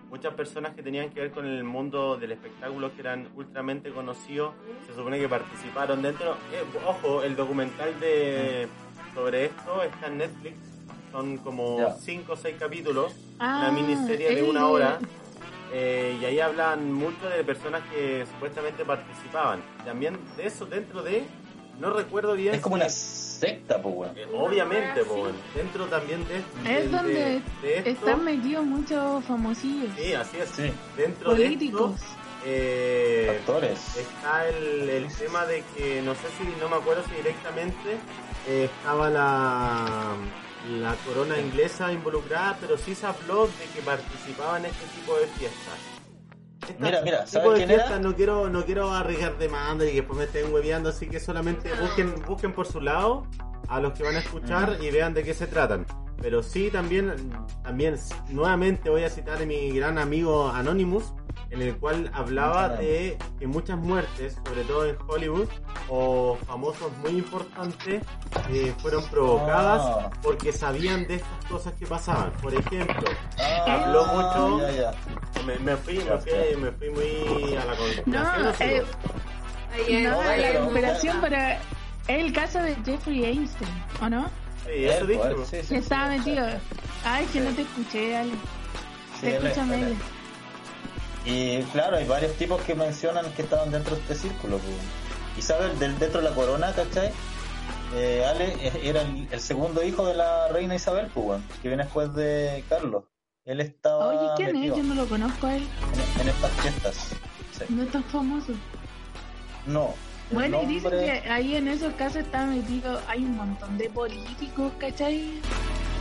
muchas personas que tenían que ver con el mundo del espectáculo que eran ultramente conocidos se supone que participaron dentro eh, ojo el documental de sobre esto está en Netflix son como Ya. 5 o 6 capítulos Ah, una miniserie de el una de- hora eh, y ahí hablan mucho de personas que supuestamente participaban también de eso dentro de no recuerdo bien Es como si- una secta, pues, weón. eh, obviamente po, dentro también de, de- Es donde de- de esto Están metidos muchos famosillos, sí así es Sí. dentro de políticos. esto eh, Actores. está el, el tema de que no sé si no me acuerdo si directamente eh, estaba la la corona inglesa involucrada pero sí se habló de que participaba en este tipo de fiestas. Estas Mira, mira, tipo ¿sabes quién era? fiestas no quiero no quiero arriesgar demanda y que después me estén hueveando así que solamente busquen busquen por su lado a los que van a escuchar y vean de qué se tratan pero sí también también nuevamente voy a citar a mi gran amigo Anonymous en el cual hablaba de que muchas muertes, sobre todo en Hollywood, o famosos muy importantes, eh, fueron provocadas Ah. porque sabían de estas cosas que pasaban. Por ejemplo, Ah, habló mucho- Ya, ya. me, me fui, me, fui, me fui muy a la conspiración. No, ¿no? eh, no, ahí la conspiración, pero es el caso de Jeffrey Einstein, ¿o no? Sí, eso dije. sí, sí, Estaba metido. Ay, que no te escuché, Ale. Sí, Te escucha. Mele. Y claro, hay varios tipos que mencionan que estaban dentro de este círculo. pues. Y sabes, del, dentro de la corona, ¿cachai? Eh, Ale eh, era el, el segundo hijo de la reina Isabel, pues, que viene después de Carlos. Él estaba Oye, ¿quién es? Yo no lo conozco a él. en, en estas fiestas. Sí. No es tan famoso. No. Bueno, y dicen que ahí en esos casos está metido, hay un montón de políticos, ¿cachai?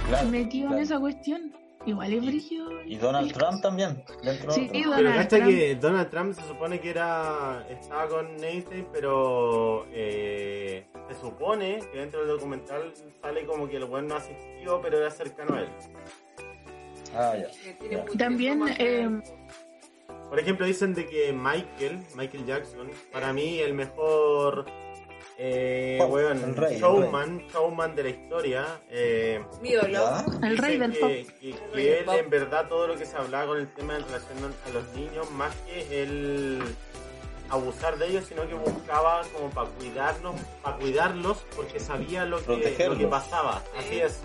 claro, Metidos claro. en esa cuestión. Igual es brígido. Y Donald Trump también, dentro Sí, de Pero Donald cacha Trump. que Donald Trump se supone que era estaba con Einstein, pero eh, se supone que dentro del documental sale como que el buen no asistió, pero era cercano a él. Ah, ya. Mucha También, eh, Por ejemplo, dicen de que Michael, Michael Jackson, para mí el mejor Eh, Pop, weón, el rey, el showman, showman de la historia. Eh, Mi ídolo. ¿Ya? El rey del pop. que, que- que Rey del él pop. en verdad todo lo que se hablaba con el tema en relación a los niños, más que el abusar de ellos, sino que buscaba como para cuidarnos, para cuidarlos, porque sabía lo que, lo que pasaba. Sí. Así es.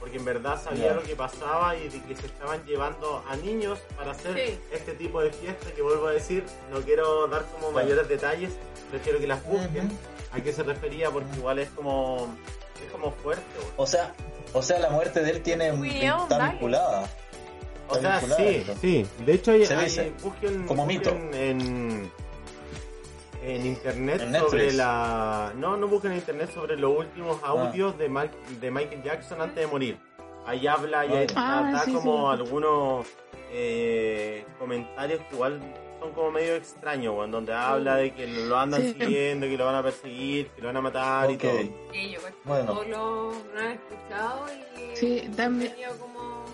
Porque en verdad sabía lo que pasaba y de que se estaban llevando a niños para hacer Sí. este tipo de fiesta que vuelvo a decir, no quiero dar como mayores detalles, prefiero que las busquen. ¿A qué se refería? Porque igual es como es como fuerte. weón. O sea, o sea, la muerte de él tiene William, está vinculada. O sea, vinculada sí, sí. De hecho, hay, Se hay- dice, busquen, como mito. en, en internet En sobre la... No, no busquen en internet sobre los últimos Ah. audios de, Mike- de Michael Jackson antes de morir. Ahí habla y Ah, ahí da, Ah, da sí, como sí. algunos eh, comentarios que igual son como medio extraños, weón, donde habla de que lo andan Sí. siguiendo, que lo van a perseguir, que lo van a matar y todo. Sí, yo Bueno. todos lo, lo han escuchado y Sí, también- como...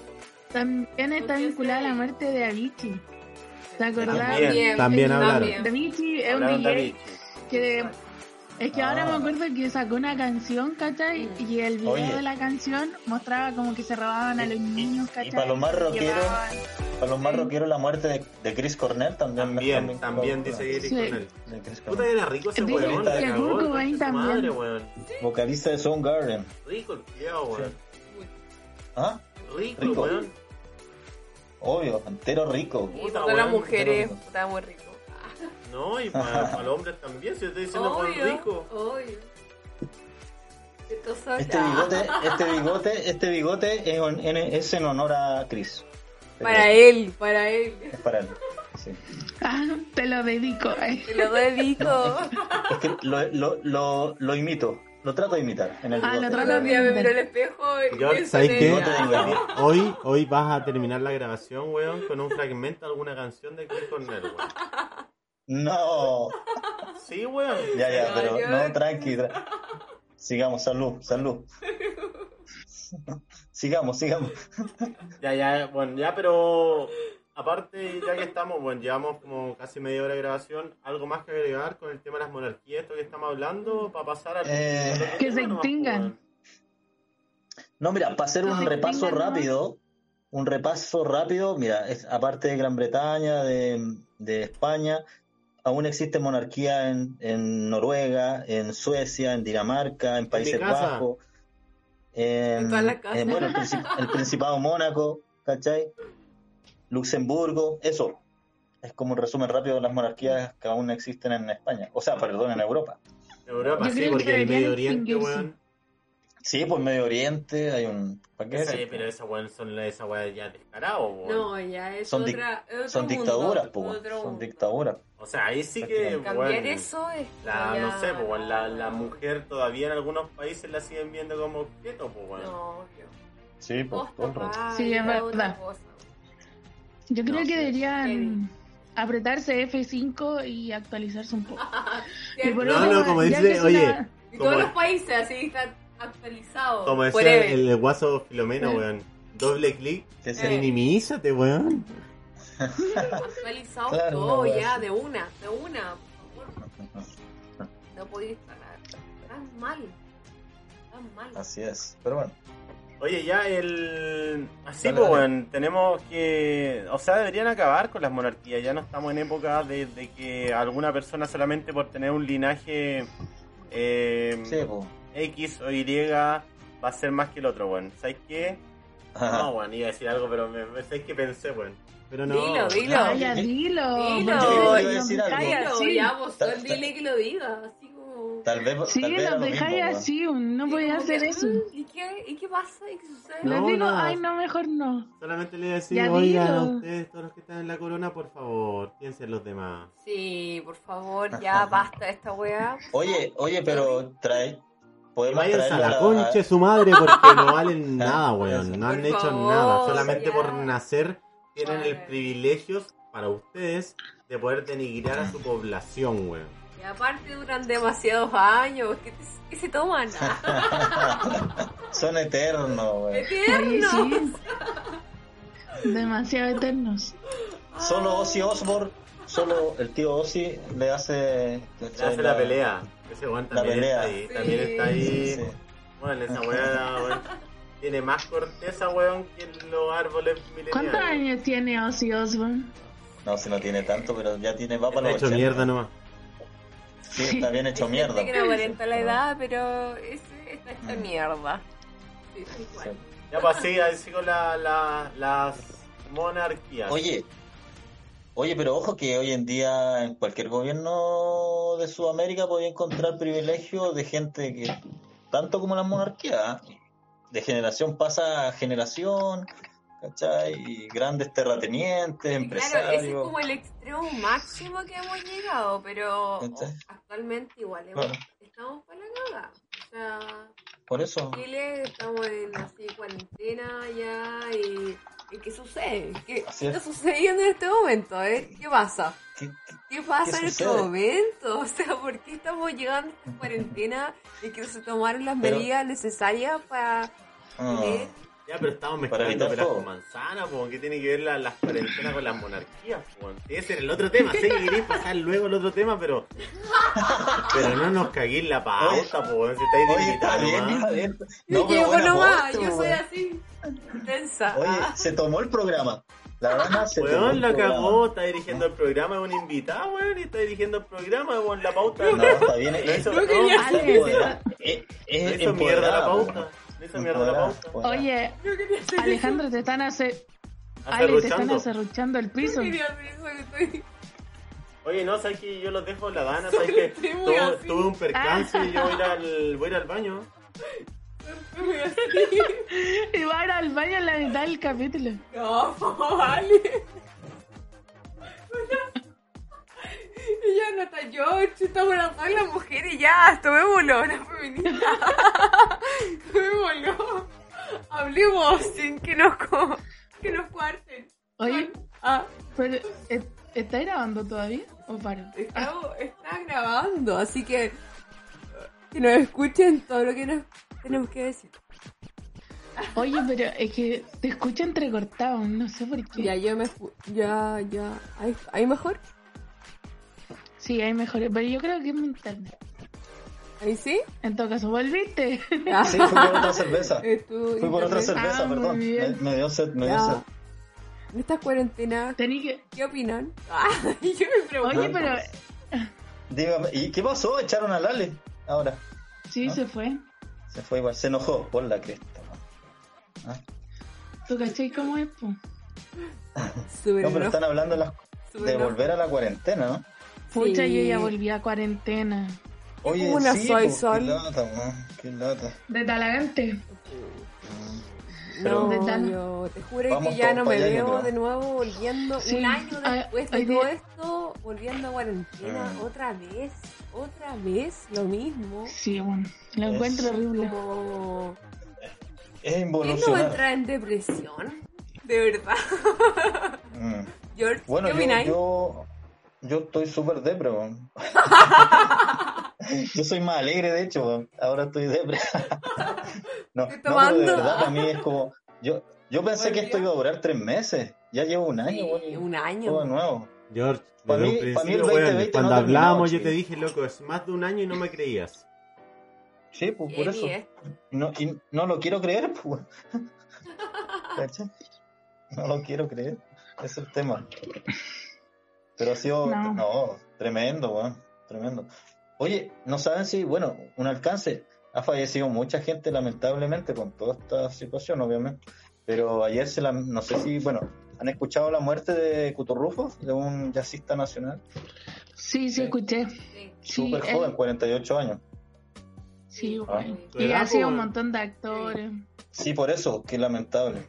También está vinculada a la muerte de Avicii. ¿Te acordás? También, también hablaron. De Avicii es un Hablaron DJ que es que ahora Ah. me acuerdo que sacó una canción, ¿cachai? Y el video Oye. de la canción mostraba como que se robaban a los niños, ¿cachai? para los más Y rockeros, Para los más Sí. rockeros, la muerte de, de Chris Cornell también. También, también dice que Eric Sí. Cornell. Chris Puta, Cornell. era rico ese Dice weón, que Kurt también. madre, weón. Vocalista de Soundgarden. Rico el culiao, weón. ¿Ah? Rico, Rico. weón. Obvio, entero rico. Y Puta, para las mujeres, está muy rico. No, y para, para los hombres también, si yo estoy diciendo por Obvio, rico. obvio. Este bigote, este bigote, este bigote es, en- en- es en honor a Chris. Para él, para él. Es para él. Sí. Ah, te lo dedico. eh. Te lo dedico. Es que lo, lo, lo, lo imito. Lo trato de imitar en el Ah, lo bigote. trato Todos los días me miro al espejo y Yo, ¿sabes qué? Hoy, hoy vas a terminar la grabación, weón, con un fragmento de alguna canción de Chris Cornell, weón. No. Sí, weón. Ya, ya, pero no, tranqui. tra- Sigamos, salud, salud. Sigamos, sigamos. Ya, ya, bueno, ya, pero aparte, ya que estamos, bueno, llevamos como casi media hora de grabación, ¿algo más que agregar con el tema de las monarquías, esto que estamos hablando, para pasar al... Eh, al otro Que se extingan. weón? No, mira, para hacer un repaso rápido, un repaso rápido, mira, es, aparte de Gran Bretaña, de, de España, aún existe monarquía en, en Noruega, en Suecia, en Dinamarca, en Países. Bajos, en, En en, bueno, el, Princip- el Principado Mónaco, ¿cachai? Luxemburgo, eso. Es como un resumen rápido de las monarquías que aún existen en España, o sea, perdón, en Europa. Europa, Yo sí, creo que porque el Medio Oriente, weón. Sí, pues Medio Oriente hay un... ¿Para qué decir? pero esa weón son esa weón ya descarado, weón. No, ya es Son, otra. otro son mundo, dictaduras, pues, son dictaduras. O sea, ahí sí que, Cambiar weón, eso es. La, ya- no sé, pues, weón, la, la mujer todavía en algunos países la siguen viendo como objeto, pues, weón. No, yo. Sí, pues, todo. Sí, es verdad. Yo creo No, que sí. deberían apretarse F5 y actualizarse un poco. Y por No, no, como dice, oye, una- Y Como- todos los países así están actualizados. Como decía el, el guaso Filomeno, weón. Doble clic, Que Eh. minimízate, weón. Actualizados Claro, todo ya, así. de una, de una, por favor. No podéis estar tan mal. Tan mal. Así es. Pero bueno, Oye, ya el... Así, pues, weón, tenemos que... O sea, deberían acabar con las monarquías. Ya no estamos en época de, de que alguna persona solamente por tener un linaje eh, sí. X o Y va a ser más que el otro, weón. ¿Sabes qué? No, weón, iba a decir algo, pero me, me- ¿sabes qué pensé, weón? Pero no. Dilo, dilo. Vaya, yo- dilo. Dilo. a los decir algo. dejáis Dilo, Tal vez, Sí, tal vez era los dejáis así, no y podía como hacer que, eso. "Mm, ¿Y qué, ¿Y qué pasa? ¿Y qué sucede? No, Les digo, ay, no, mejor no. Solamente le iba a decir, Ya oigan, a ustedes, todos los que están en la corona, por favor, piensen en los demás. Sí, por favor, ya basta esta weá. Oye, oye, pero trae. Podemos váyanse a la a- concha de su madre porque no valen nada, weón. No Por han hecho favor, nada. Solamente ya. por nacer tienen el privilegio para ustedes de poder denigrar a su población, weón. Aparte duran demasiados años. ¿Qué, te- qué se toman? Son eternos. Oye, Eternos. sí. Demasiado eternos. Solo Ozzy Osbourne, solo el tío Ozzy le hace. Le hace la pelea. Ese La también pelea. está ahí. También está ahí. Sí, sí. Bueno, esa weá weón, tiene más corteza, weón, que los árboles mileniales. ¿Cuántos años tiene Ozzy Osbourne? No, si no tiene tanto, pero ya tiene va para los hecho 80. mierda nomás. Sí, está bien hecho mierda. no aparenta la Ah. edad, pero ese está hecha mierda. Sí, Sí. cual. Ya pues así, así con la, la, las monarquías. Oye, oye, pero ojo que hoy en día en cualquier gobierno de Sudamérica podía encontrar privilegios de gente que, tanto como la monarquía, ¿eh? de generación pasa a generación, ¿cachai? Y grandes terratenientes, Sí, Claro, ese es empresarios. como el extremo máximo que hemos llegado, pero ¿Cachai? actualmente igual hemos- Claro. estamos para la cagada. O sea, Por eso, Chile estamos en así cuarentena ya y, y ¿qué sucede? ¿Qué es. está sucediendo en este momento? A ver, ¿qué pasa? ¿qué- ¿Qué pasa ¿Qué en este momento? O sea, ¿por qué estamos llegando a esta cuarentena y que se tomaron las Pero- medidas necesarias para... ah. Ya, pero estamos Para mezclando evitar peras con manzana, po, ¿qué tiene que ver la- las cuarentenas con las monarquías? po? Ese era el otro tema, sé que queréis pasar luego el otro tema, pero pero no nos caguéis la pauta, po, si estáis. Yo No, buena nomás, yo soy así, intensa. Oye, Ah. se tomó el programa. La verdad se tomó Weón, la cagó, está dirigiendo el programa, es un invitado, weón, y está dirigiendo el programa, weón, la pauta. No, está bien. No Es, hizo, Yo quería no, no es mierda la pauta. Hizo mierda la pauta. Oye, Alejandro, te están hace... Ale, te están Acerruchando. el piso. Oye, no, sabes que yo los dejo la dana, sabes que tuve, un percance y yo voy a ir al, voy a ir al baño. Y va a ir al baño en la mitad del capítulo. No, vale. Y ya no está George, estamos dos las mujeres, ya, tomémoslo, una feminista. tomémoslo. Hablemos sin que nos, co- que nos cuarten. Oye, Ah, pero ¿est- ¿está grabando todavía o paro? está, está grabando, así que que nos escuchen todo lo que nos tenemos que decir. Oye, pero es que te escucho entrecortado, no sé por qué. Ya, yo me... Ya, ya. ¿Hay, ¿hay mejor? Sí, hay mejores, pero yo creo que es mi internet. ¿Ahí sí? En todo caso, ¿volviste? Ah. Sí, fui por otra cerveza. Fui por otra cerveza, Ah, perdón. Me, dio sed, me dio sed. En esta cuarentena, Tení que... ¿qué opinan? Ah, yo me pregunto. Oye, pero... Dígame, ¿y qué pasó? Echaron a Lale ahora. Sí, se fue. Se fue igual, se enojó por la cresta. ¿no? Ah. ¿Tú cachai cómo es, po? No, pero están hablando de, las- de volver a la cuarentena, ¿no? Pucha, Sí. yo ya volví a cuarentena. Oye, una sí, soy po, sol. Qué lata, weón, qué lata. De Talagante. No, De tan- yo te juro Vamos que ya no me allá, veo de nuevo volviendo Sí, un año ah, después de todo esto, volviendo a cuarentena Mm. otra vez, otra vez, lo mismo. Sí, bueno, lo Es- encuentro horrible. Como... Es ¿Quién no involucionar. entra en depresión? De verdad. Mm. George, Bueno, ¿qué yo, opináis? yo, yo estoy súper depre, weón. Yo soy más alegre, de hecho, weón. ahora estoy depre. no, pero de verdad, para mí es como... Yo, yo pensé que esto iba a durar tres meses. Ya llevo un año, Sí, weón, un año. Todo nuevo. George, Pa' desde mí- el principio, 2020 weón, cuando no ha hablábamos yo te dije, loco, es más de un año y no me creías. Sí, pues por eso. Y no, y no lo quiero creer, pues. No lo quiero creer. Ese es el tema. Pero ha sido, No. no, tremendo, weón. Tremendo. Oye, no saben si, bueno, un alcance. Ha fallecido mucha gente, lamentablemente, con toda esta situación, obviamente. Pero ayer se la, no sé si, bueno, ¿han escuchado la muerte de Cuturrufo, de un jazzista nacional? Sí, sí, Sí. escuché. sí. Sí, Súper él- joven, 48 años. Sí, Ah. Y ha sido un montón de actores. Sí, por eso, qué lamentable.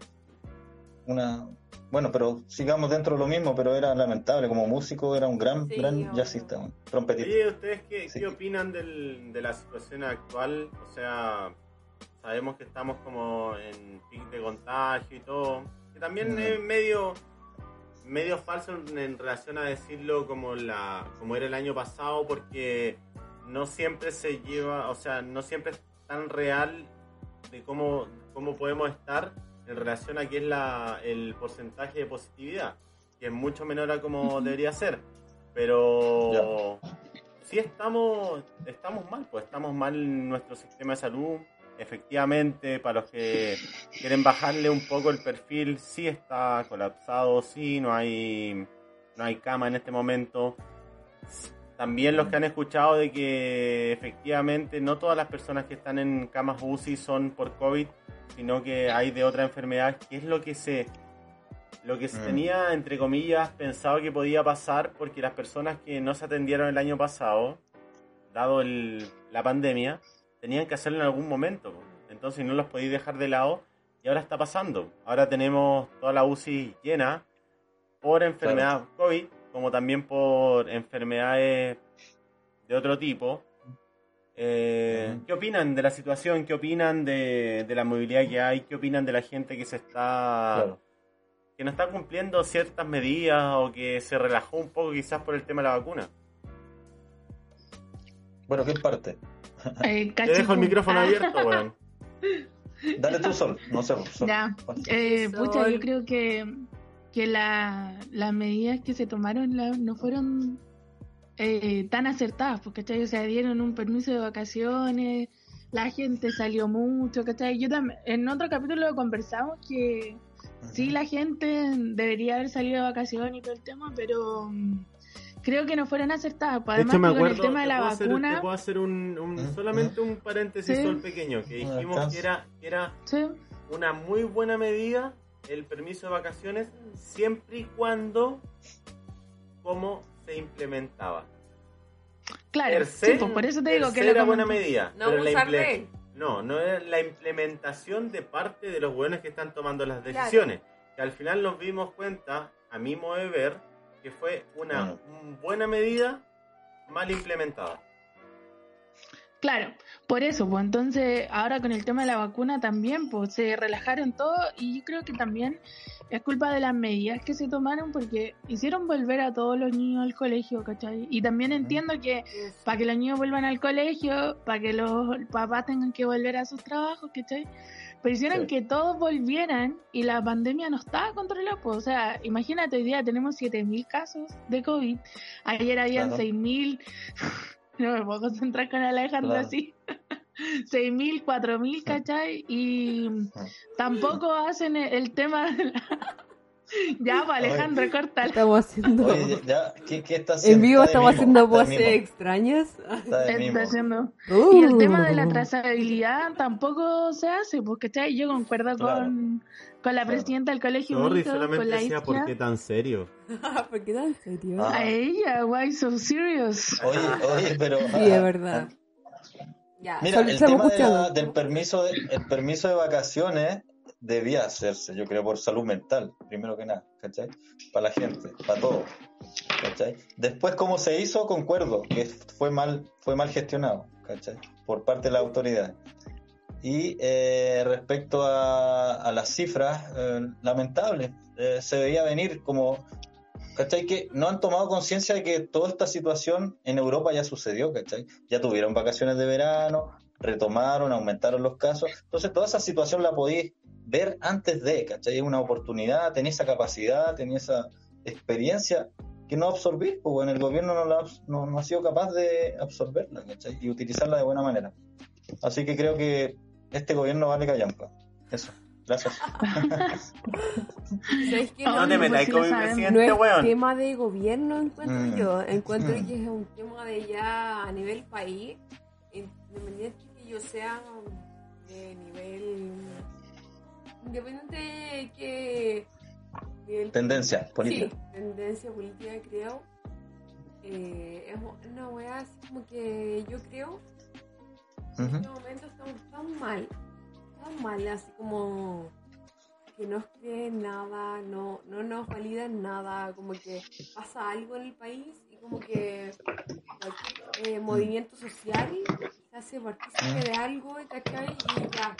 Una, bueno, pero sigamos dentro de lo mismo, pero era lamentable. Como músico era un gran, Sí, gran jazzista, un trompetista. Oye, ¿ustedes qué, Sí. qué opinan del- de la situación actual? O sea, sabemos que estamos como en pic de contagio y todo, que también Mm. es medio medio falso en, en relación a decirlo como la como era el año pasado porque no siempre se lleva, o sea, no siempre es tan real de cómo, cómo podemos estar en relación a qué es la, el porcentaje de positividad. que es mucho menor a como debería ser. Pero sí estamos, estamos mal, pues estamos mal en nuestro sistema de salud. Efectivamente, para los que quieren bajarle un poco el perfil, sí está colapsado, sí, no hay, no hay cama en este momento. También los que han escuchado de que efectivamente no todas las personas que están en camas UCI son por COVID, sino que hay de otra enfermedad, que es lo que se lo que se Mm. tenía entre comillas pensado que podía pasar porque las personas que no se atendieron el año pasado, dado el- la pandemia, tenían que hacerlo en algún momento. Entonces no los podéis dejar de lado y ahora está pasando. Ahora tenemos toda la UCI llena por enfermedad COVID, como también por enfermedades de otro tipo. Eh. ¿Qué opinan de la situación? ¿Qué opinan de, de la movilidad que hay? ¿Qué opinan de la gente que se está Claro. que no está cumpliendo ciertas medidas o que se relajó un poco quizás por el tema de la vacuna? Bueno, ¿qué parte? Eh, Te dejo el micrófono Ah, abierto, weón. Dale tú, Sol. No sé, Sol. Ya. Eh, pucha, yo creo que, que la- las medidas que se tomaron la- no fueron eh, tan acertadas, porque ¿cachai? O sea, dieron un permiso de vacaciones, la gente salió mucho, ¿cachai? Yo también, en otro capítulo conversamos que sí, la gente debería haber salido de vacaciones y todo el tema, pero mm, creo que no fueron acertadas. Pues, De además, hecho, me que con el tema de la hacer- vacuna, te puedo hacer un, un- ¿Mm? solamente un paréntesis Sí. sol pequeño, que Un dijimos que era, que era sí, una muy buena medida el permiso de vacaciones siempre y cuando como se implementaba. claro, sí, pues, por eso te digo que era buena medida. No pero la abusar imple- de él. No, no es la implementación de parte de los buenos que están tomando las decisiones. Que al final nos dimos cuenta, a mi modo de ver, que fue una Bueno. buena medida mal implementada. Claro, por eso, pues entonces ahora con el tema de la vacuna también, pues se relajaron todo y yo creo que también es culpa de las medidas que se tomaron porque hicieron volver a todos los niños al colegio, ¿cachai? Y también entiendo que para que los niños vuelvan al colegio, para que los papás tengan que volver a sus trabajos, ¿cachai? Pero hicieron Sí. que todos volvieran y la pandemia no estaba controlada, pues, o sea, imagínate, hoy día tenemos 7.000 casos de COVID, ayer habían Claro. 6.000, no me puedo concentrar con Alejandro Claro. así, 6.000, 4.000, ¿cachai? Y tampoco hacen el, tema de la... Ya, pues Alejandro, córtala. Estamos haciendo. Oye, ya, ¿qué, qué está en haciendo? vivo Está de estamos haciendo mimo, extrañas. Está. Está haciendo... Y el tema de la Uh. trazabilidad tampoco se hace, porque ¿cachai? yo concuerdo Claro. con, con la Claro. presidenta del colegio, Sorry, Mito, con solamente la decía por qué tan serio. ¿Por qué tan serio? Ah. A ella, why so serious? Oye, oye, pero. Sí, es verdad. Ya. Mira, el tema de la- escuchando. del permiso de, el permiso de vacaciones debía hacerse, yo creo, por salud mental, primero que nada, ¿cachai? Para la gente, para todo, ¿cachai? Después, cómo se hizo, concuerdo, que fue mal, fue mal gestionado, ¿cachai? Por parte de la autoridad. Y eh, respecto a, a las cifras, eh, lamentables, eh, se veía venir como ¿cachai? Que no han tomado conciencia de que toda esta situación en Europa ya sucedió, ¿cachai? Ya tuvieron vacaciones de verano, retomaron, aumentaron los casos. Entonces, toda esa situación la podéis ver antes de, ¿cachai? Es una oportunidad, tenía esa capacidad, tenía esa experiencia que no absorbís, pues bueno, el gobierno no, la, no, ha sido capaz de absorberla, ¿cachai? Y utilizarla de buena manera. Así que creo que este gobierno vale callampa. Eso. Gracias. ¿Sabes qué? No No te metáis con mi sabemos. No presidente, es weón. tema de gobierno, encuentro Mm. yo. Encuentro Mm. que es un tema de ya a nivel país, independiente que yo sea de nivel independiente de que nivel Tendencia política. Sí, tendencia política creo. Eh, es una weá así como que yo creo en Ujú. este momento estamos tan mal, tan mal, así como que no creen nada, no, no nos validan nada, como que pasa algo en el país y como que cualquier eh, movimiento social se hace partícipe de algo, ¿cachai? Y ya,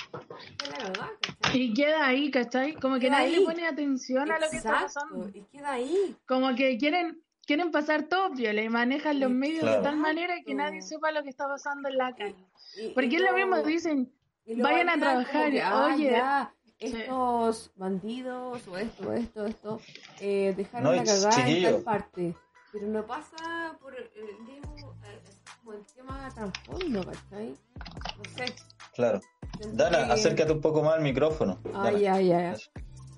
es la verdad, ¿cachai? Y queda ahí, ¿cachai? Como que Queda nadie ahí. le pone atención a lo que está Exacto, pasando. y queda ahí. Como que quieren quieren pasar todo piola y manejan los medios de Claro. tal manera que Exacto. nadie sepa lo que está pasando en la calle. Y- Porque y es lo mismo, dicen, vayan a trabajar, que, ah, oye. ya, estos bandidos o esto, esto, esto, eh, dejaron No, la cagada en tal parte. Pero no pasa por el, eh, es como el tema trasfondo, ¿cachai? No sé. Claro. Dana, que- acércate un poco más al micrófono. Ay, ay, ay.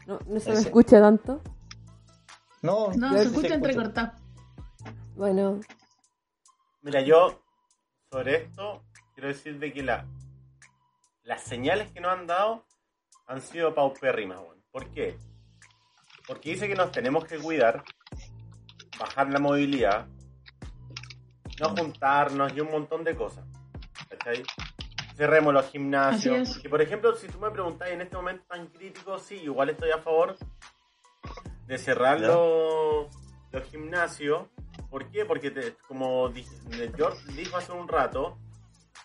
No, no se me escucha tanto. No, No, se sí escucha se entrecortado. Bueno, Mira, yo sobre esto quiero decir de que la, las señales que nos han dado han sido paupérrimas. weón. ¿Por qué? Porque dice que nos tenemos que cuidar, bajar la movilidad, no juntarnos y un montón de cosas. ¿Cachai? Cerremos los gimnasios. Que por ejemplo, si tú me preguntas en este momento tan crítico, sí, igual estoy a favor de cerrar Ya. los, los gimnasios. ¿Por qué? Porque te- como di- George dijo hace un rato,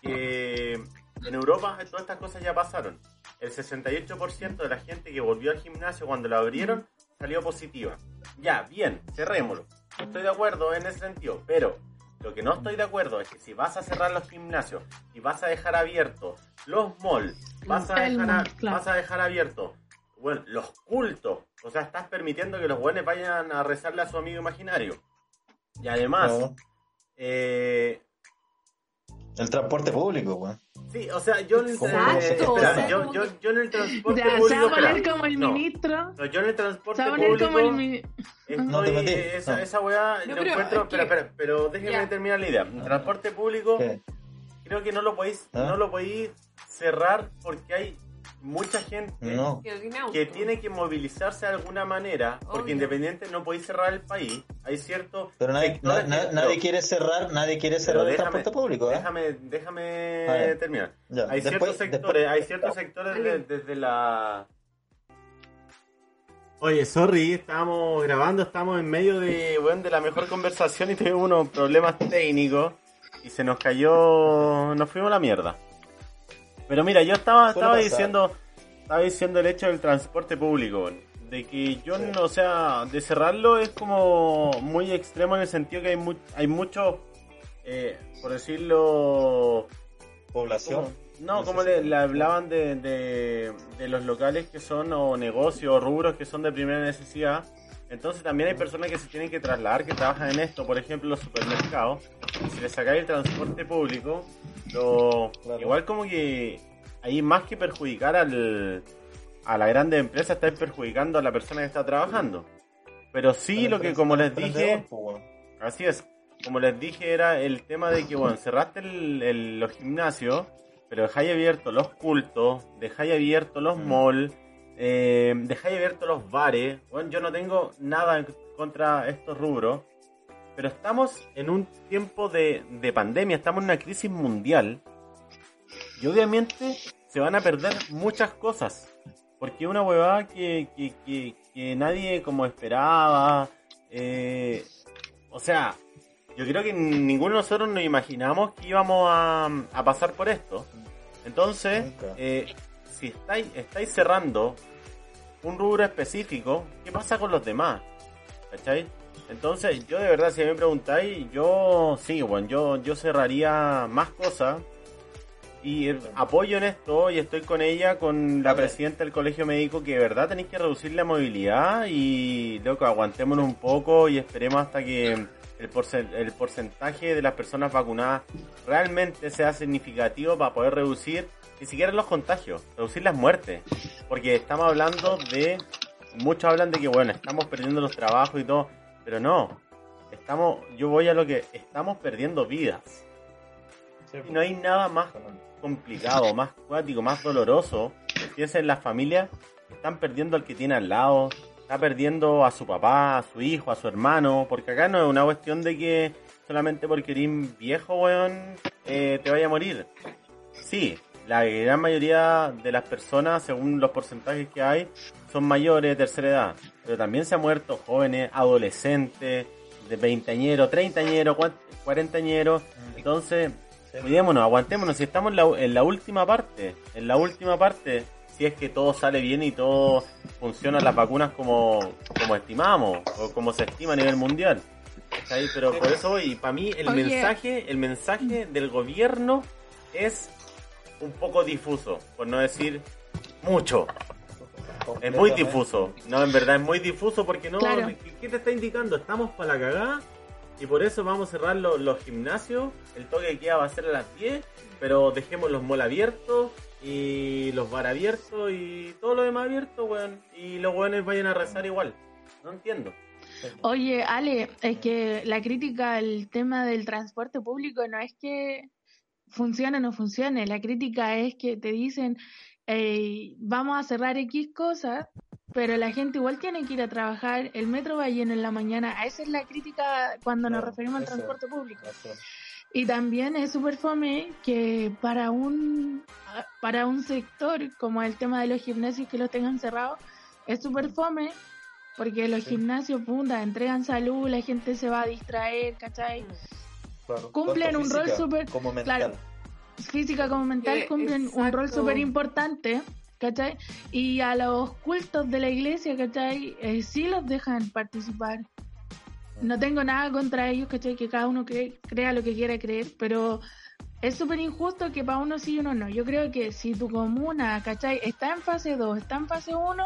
que en Europa todas estas cosas ya pasaron. El 68% de la gente que volvió al gimnasio cuando lo abrieron salió positiva. Ya, bien, cerrémoslo. Estoy de acuerdo en ese sentido, pero lo que no estoy de acuerdo es que si vas a cerrar los gimnasios y vas a dejar abiertos los malls, vas a dejar, a- mall, claro. vas a dejar abiertos bueno, los cultos, o sea, estás permitiendo que los buenos vayan a rezarle a su amigo imaginario. Y además, no. eh, El transporte público, weón. Sí, o sea, yo en el, ¿Cómo eh, no? espera, O sea, yo, como yo, que- yo en el transporte Ya, se público. va a poner espera, como el ministro. no, yo en el transporte Se va a poner público. como el ministro. Estoy, No te metí, esa, no. esa weá, No, lo pero encuentro. es que- Espera, espera, pero déjeme Ya. terminar la idea. Transporte público, ¿Qué? creo que no lo podéis, ¿Ah? no lo podéis cerrar porque hay mucha gente No. que tiene que movilizarse de alguna manera, porque Obvio. independiente no podéis cerrar el país. Hay cierto. Pero nadie, sectores na- na- que- nadie quiere cerrar, nadie quiere cerrar el déjame- transporte público, ¿eh? Déjame, déjame terminar. Ya, Hay después- ciertos sectores, hay ciertos sectores de- desde la. Oye, sorry, estábamos grabando, estamos en medio de, bueno, de la mejor conversación y tuvimos unos problemas técnicos y se nos cayó, nos fuimos a la mierda. Pero mira, yo estaba, estaba diciendo, estaba diciendo el hecho del transporte público, de que yo, no, o sea, de cerrarlo es como muy extremo en el sentido que hay, mu hay mucho, eh, por decirlo, Población. no, No como le, le hablaban de, de, de los locales que son o negocios o rubros que son de primera necesidad. Entonces también hay personas que se tienen que trasladar, que trabajan en esto, por ejemplo los supermercados. Si le sacáis el transporte público, lo, Claro. igual como que ahí más que perjudicar al, a la grande empresa, estáis perjudicando a la persona que está trabajando. Pero sí, lo que como les dije, Así es. Como les dije, era el tema de que, bueno, cerraste el- el- los gimnasios, pero dejáis abiertos los cultos, dejáis abiertos los Mm. malls, eh, dejáis abiertos los bares. Bueno, yo no tengo nada en contra estos rubros, pero estamos en un tiempo de, de pandemia, estamos en una crisis mundial y obviamente se van a perder muchas cosas. Porque una huevada que, que, que, que nadie como esperaba. eh, o sea, yo creo que ninguno de nosotros nos imaginamos que íbamos a, a pasar por esto. Entonces, eh, si estáis, estáis cerrando un rubro específico, ¿qué pasa con los demás? ¿Cachai? Entonces, yo de verdad, si me preguntáis, yo sí, bueno, yo, yo cerraría más cosas. Y eh, apoyo en esto y estoy con ella, con la presidenta del colegio médico, que de verdad tenéis que reducir la movilidad y, loco, aguantémonos un poco y esperemos hasta que el, el porcentaje de las personas vacunadas realmente sea significativo para poder reducir ni siquiera los contagios, reducir las muertes. Porque estamos hablando de, muchos hablan de que, bueno, estamos perdiendo los trabajos y todo, pero no, estamos, yo voy a lo que, estamos perdiendo vidas. Y no hay nada más complicado, más cuático, más doloroso. Piensa en las familias están perdiendo al que tiene al lado, está perdiendo a su papá, a su hijo, a su hermano, porque acá no es una cuestión de que solamente porque eres viejo, weón, eh, te vaya a morir. Sí, la gran mayoría de las personas, según los porcentajes que hay, son mayores de tercera edad, pero también se han muerto jóvenes, adolescentes, de veinteañeros, treintañeros, cuarentañeros, entonces Cuidémonos, aguantémonos. Si estamos en la, en la última parte, en la última parte, si es que todo sale bien y todo funciona las vacunas como, como estimamos o como se estima a nivel mundial. Pero por eso, y para mí el Oye. mensaje, el mensaje del gobierno es un poco difuso, por no decir mucho. Es muy difuso. No, en verdad es muy difuso porque no. Claro. ¿qué, qué te está indicando? Estamos para la cagada y por eso vamos a cerrar lo- los gimnasios. El toque de queda va a ser a las 10, pero dejemos los mall abiertos y los bar abiertos y todo lo demás abierto, weón. Y los weones vayan a rezar igual. No entiendo. Oye, Ale, es que la crítica al tema del transporte público no es que funcione o no funcione, la crítica es que te dicen, vamos a cerrar X cosas, pero la gente igual tiene que ir a trabajar, el metro va lleno en la mañana, esa es la crítica cuando nos referimos al transporte público. Eso. Y también es súper fome que para un, para un sector como el tema de los gimnasios que los tengan cerrados, es súper fome porque los Sí. gimnasios, punta, entregan salud, la gente se va a distraer, ¿cachai? Claro, Cumplen tanto un rol súper- como mental. claro. Física como mental Eh, cumplen un rol súper importante, ¿cachai? Y a los cultos de la iglesia, ¿cachai? Eh, sí los dejan participar. No tengo nada contra ellos, ¿cachai? Que cada uno cree- crea lo que quiera creer, pero es súper injusto que para uno sí y uno no. Yo creo que si tu comuna, ¿cachai? Está en fase 2, está en fase 1,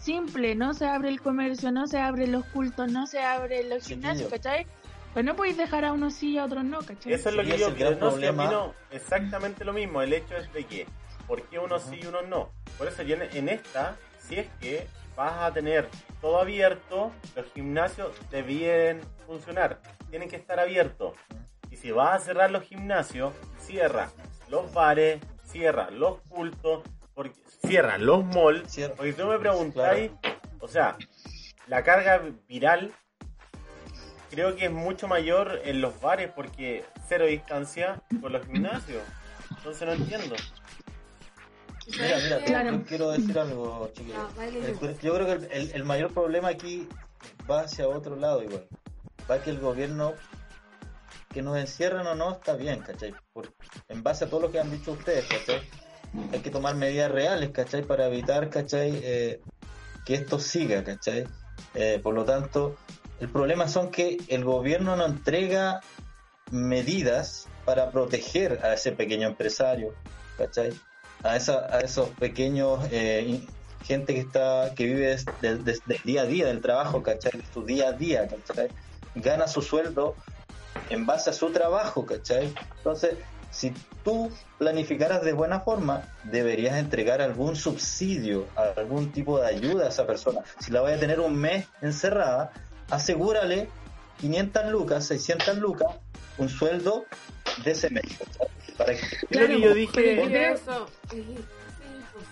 simple, no se abre el comercio, no se abren los cultos, no se abren los gimnasios, ¿cachai? Pues no podéis dejar a unos sí y a otros no, ¿cachai? Eso es lo Sí, que yo es el gran opino. No, problema. exactamente lo mismo. El hecho es de que, ¿por qué unos sí y unos no? Por eso yo en, en esta, si es que vas a tener todo abierto, los gimnasios deben funcionar. Tienen que estar abiertos. Y si vas a cerrar los gimnasios, cierra los bares, cierra los cultos, porque, cierra los malls. Cierra. Porque tú me preguntáis, o sea, la carga viral creo que es mucho mayor en los bares porque cero distancia con los gimnasios. Entonces no entiendo. Mira, mira, Claro. yo quiero decir algo, chiquillos. Ah, baile El- yo. yo creo que el, el- el mayor problema aquí va hacia otro lado igual. Va que el gobierno que nos encierran o no está bien, ¿cachai? Por- en base a todo lo que han dicho ustedes, ¿cachai? Hay que tomar medidas reales, ¿cachai? Para evitar, ¿cachai? Eh, que esto siga, ¿cachai? Eh, por lo tanto, el problema son que el gobierno no entrega medidas para proteger a ese pequeño empresario, ¿cachai? A, esa, a esos pequeños eh, gente que está que vive des- del- des- del día a día del trabajo, ¿cachai? Su día a día, ¿cachai? Gana su sueldo en base a su trabajo, ¿cachai? Entonces, si tú planificaras de buena forma, deberías entregar algún subsidio, algún tipo de ayuda a esa persona. Si la vaya a tener un mes encerrada, asegúrale 500 lucas, 600 lucas, un sueldo de ese mes. ¿cachai? Para que que yo dije. pero eso es, es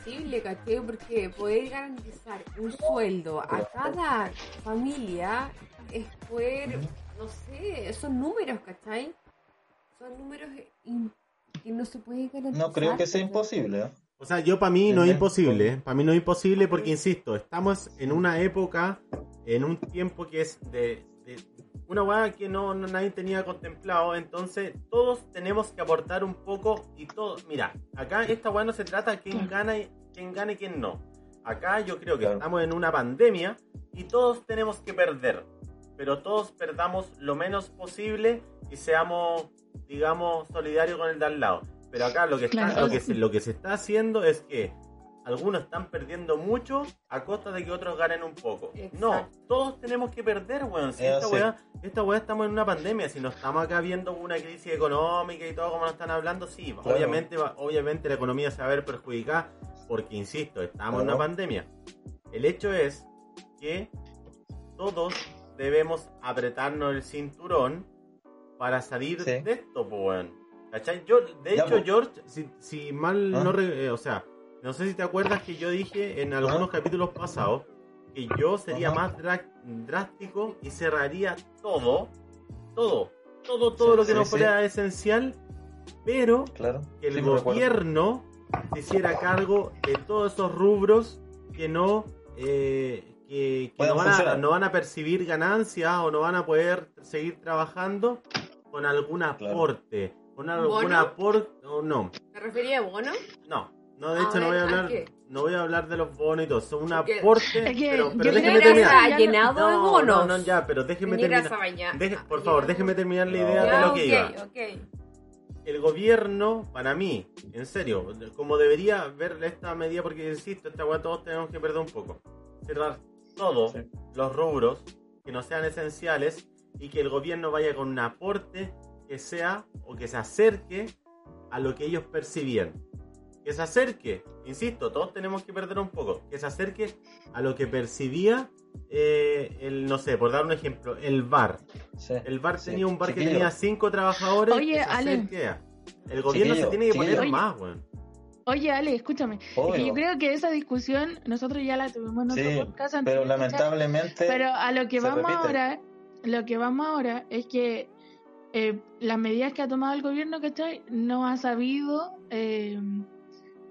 imposible, ¿cachai? Porque poder garantizar un sueldo a cada familia es poder, no sé, son números, ¿cachai? Son números que no se pueden garantizar. no creo que sea imposible. ¿eh? O sea, yo para mí no es imposible. Para mí no es imposible porque, insisto, estamos en una época, en un tiempo que es de, de una weá que no, no nadie tenía contemplado. Entonces, todos tenemos que aportar un poco y todo. Mira, acá esta weá no se trata de quién gana y quién gana y quién no. Acá yo creo que Claro. estamos en una pandemia y todos tenemos que perder. Pero todos perdamos lo menos posible y seamos, digamos, solidarios con el de al lado. Pero acá lo que, está, Claro. lo, que se, lo que se está haciendo es que algunos están perdiendo mucho a costa de que otros ganen un poco. No, todos tenemos que perder, weón. Si Es esta, así. weá, esta weá estamos en una pandemia, si no estamos acá viendo una crisis económica y todo como nos están hablando, sí, Claro. obviamente, obviamente la economía se va a ver perjudicada porque, insisto, estamos en una pandemia. El hecho es que todos debemos apretarnos el cinturón para salir Sí. de esto, weón. ¿Cachai? Yo, de Ya, hecho. George, si, si mal ¿Ah? no... re- eh, o sea, no sé si te acuerdas que yo dije en algunos capítulos pasados que yo sería Ajá. más drá- drástico y cerraría todo, todo, todo, todo Sí, lo que sí, no sí. fuera esencial, pero Claro. que el gobierno se hiciera cargo de todos esos rubros que no eh, que, no, van a, no van a percibir ganancias o no van a poder seguir trabajando con algún Claro. aporte con algún aporte o no ¿Te refería a bono? no no de A hecho no voy ver, a ¿a hablar qué? no voy a hablar de los bonos y todo son un aporte pero, déjeme que terminar llenado de no, bonos. no, no, ya, pero déjeme terminar. Deje- ah, por favor, déjeme terminar la No. idea de lo que iba. ok, ok. el gobierno, para mí, en serio, como debería ver esta medida, porque insisto, esta weá todos tenemos que perder un poco. Cerrar todos Sí. los rubros que no sean esenciales y que el gobierno vaya con un aporte que sea o que se acerque a lo que ellos percibían. Que se acerque, insisto, todos tenemos que perder un poco, que se acerque a lo que percibía eh, el, no sé, por dar un ejemplo, el bar. Sí. El bar Sí. tenía un bar que tenía cinco trabajadores. Oye, que se Ale. El gobierno Chiquillo, se tiene que poner más, weón. Oye, Ale, escúchame. Es que obvio. yo creo que esa discusión nosotros ya la tuvimos en Sí, otro podcast pero lamentablemente Pero a lo que vamos repite. ahora, lo que vamos ahora es que eh, las medidas que ha tomado el gobierno, ¿cachai? No ha sabido, eh,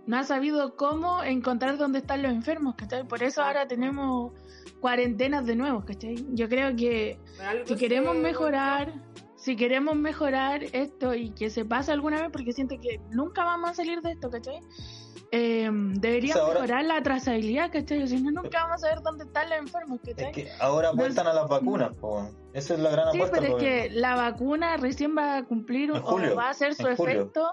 no ha sabido cómo encontrar dónde están los enfermos, ¿cachai? Por eso ahora tenemos cuarentenas de nuevo, ¿cachai? Yo creo que si queremos mejorar, si queremos mejorar esto y que se pase alguna vez, porque siento que nunca vamos a salir de esto, ¿cachai? Eh, deberíamos O sea, ahora- mejorar la trazabilidad, ¿cachai? Si no, nunca vamos a saber dónde están los enfermos, ¿cachai? es que ahora apuestan a las vacunas, po. esa es la gran Sí, apuesta. pero es que la vacuna recién va a cumplir julio, o va a hacer su efecto.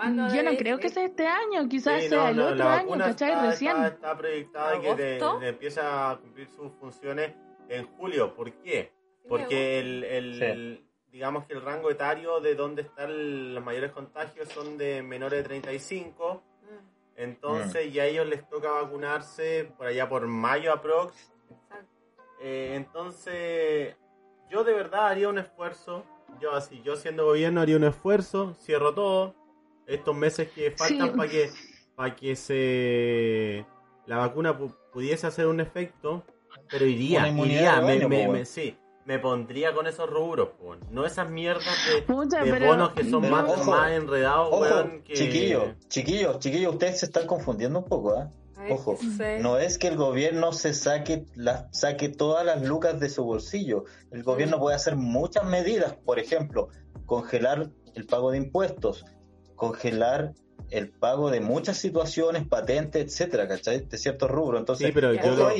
¿Cuándo Yo no creo que sea este año, quizás Sí, sea no, el no, otro año, ¿cachai? está, Recién. está, está proyectada que de, empieza a cumplir sus funciones en julio. ¿Por qué? Porque el, el- digamos que el rango etario de donde están los mayores contagios son de menores de 35. Ah, Entonces ya a ellos les toca vacunarse por allá por mayo aprox. exacto. Eh, entonces, yo de verdad haría un esfuerzo. Yo así, yo siendo gobierno haría un esfuerzo, cierro todo. Estos meses que faltan Sí. para que para que se la vacuna pu- pudiese hacer un efecto, pero iría, iría, me, me- sí, me pondría con esos rubros, po, no esas mierdas de, Pucha, de pero- bonos que son más, ojo, más enredados, Ojo, weón, que chiquillos, chiquillos, chiquillos, ustedes se están confundiendo un poco, ¿ah? Ojo. No es que el gobierno se saque, la- saque todas las lucas de su bolsillo. El gobierno puede hacer muchas medidas, por ejemplo, congelar el pago de impuestos, congelar el pago de muchas situaciones, patentes, etcétera, ¿cachai? De ciertos rubros. Entonces, Sí, pero yo lo-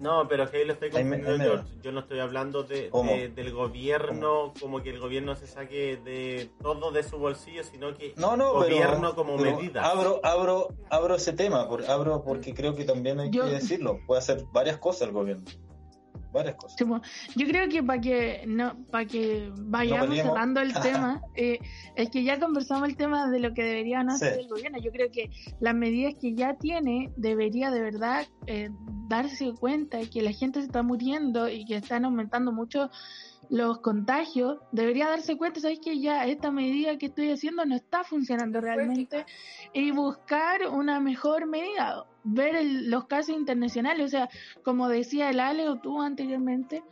No, pero que ahí lo estoy Ahí me- confundiendo. me yo, yo no estoy hablando de, del gobierno, como que el gobierno se saque de todo de su bolsillo, sino que No, no, gobierno pero, como pero medida. Abro, abro, abro ese tema, por, abro porque creo que también hay Yo- que decirlo. Puede hacer varias cosas el gobierno. Varias cosas. Sí, yo creo que para que no para que vayamos peleemos. cerrando el tema eh, es que ya conversamos el tema de lo que debería no Sí. hacer el gobierno yo creo que las medidas que ya tiene debería de verdad eh, darse cuenta que la gente se está muriendo y que están aumentando mucho los contagios debería darse cuenta sabes que ya esta medida que estoy haciendo no está funcionando realmente. y buscar una mejor medida ver el- los casos internacionales. O sea como decía el Ale o tú anteriormente,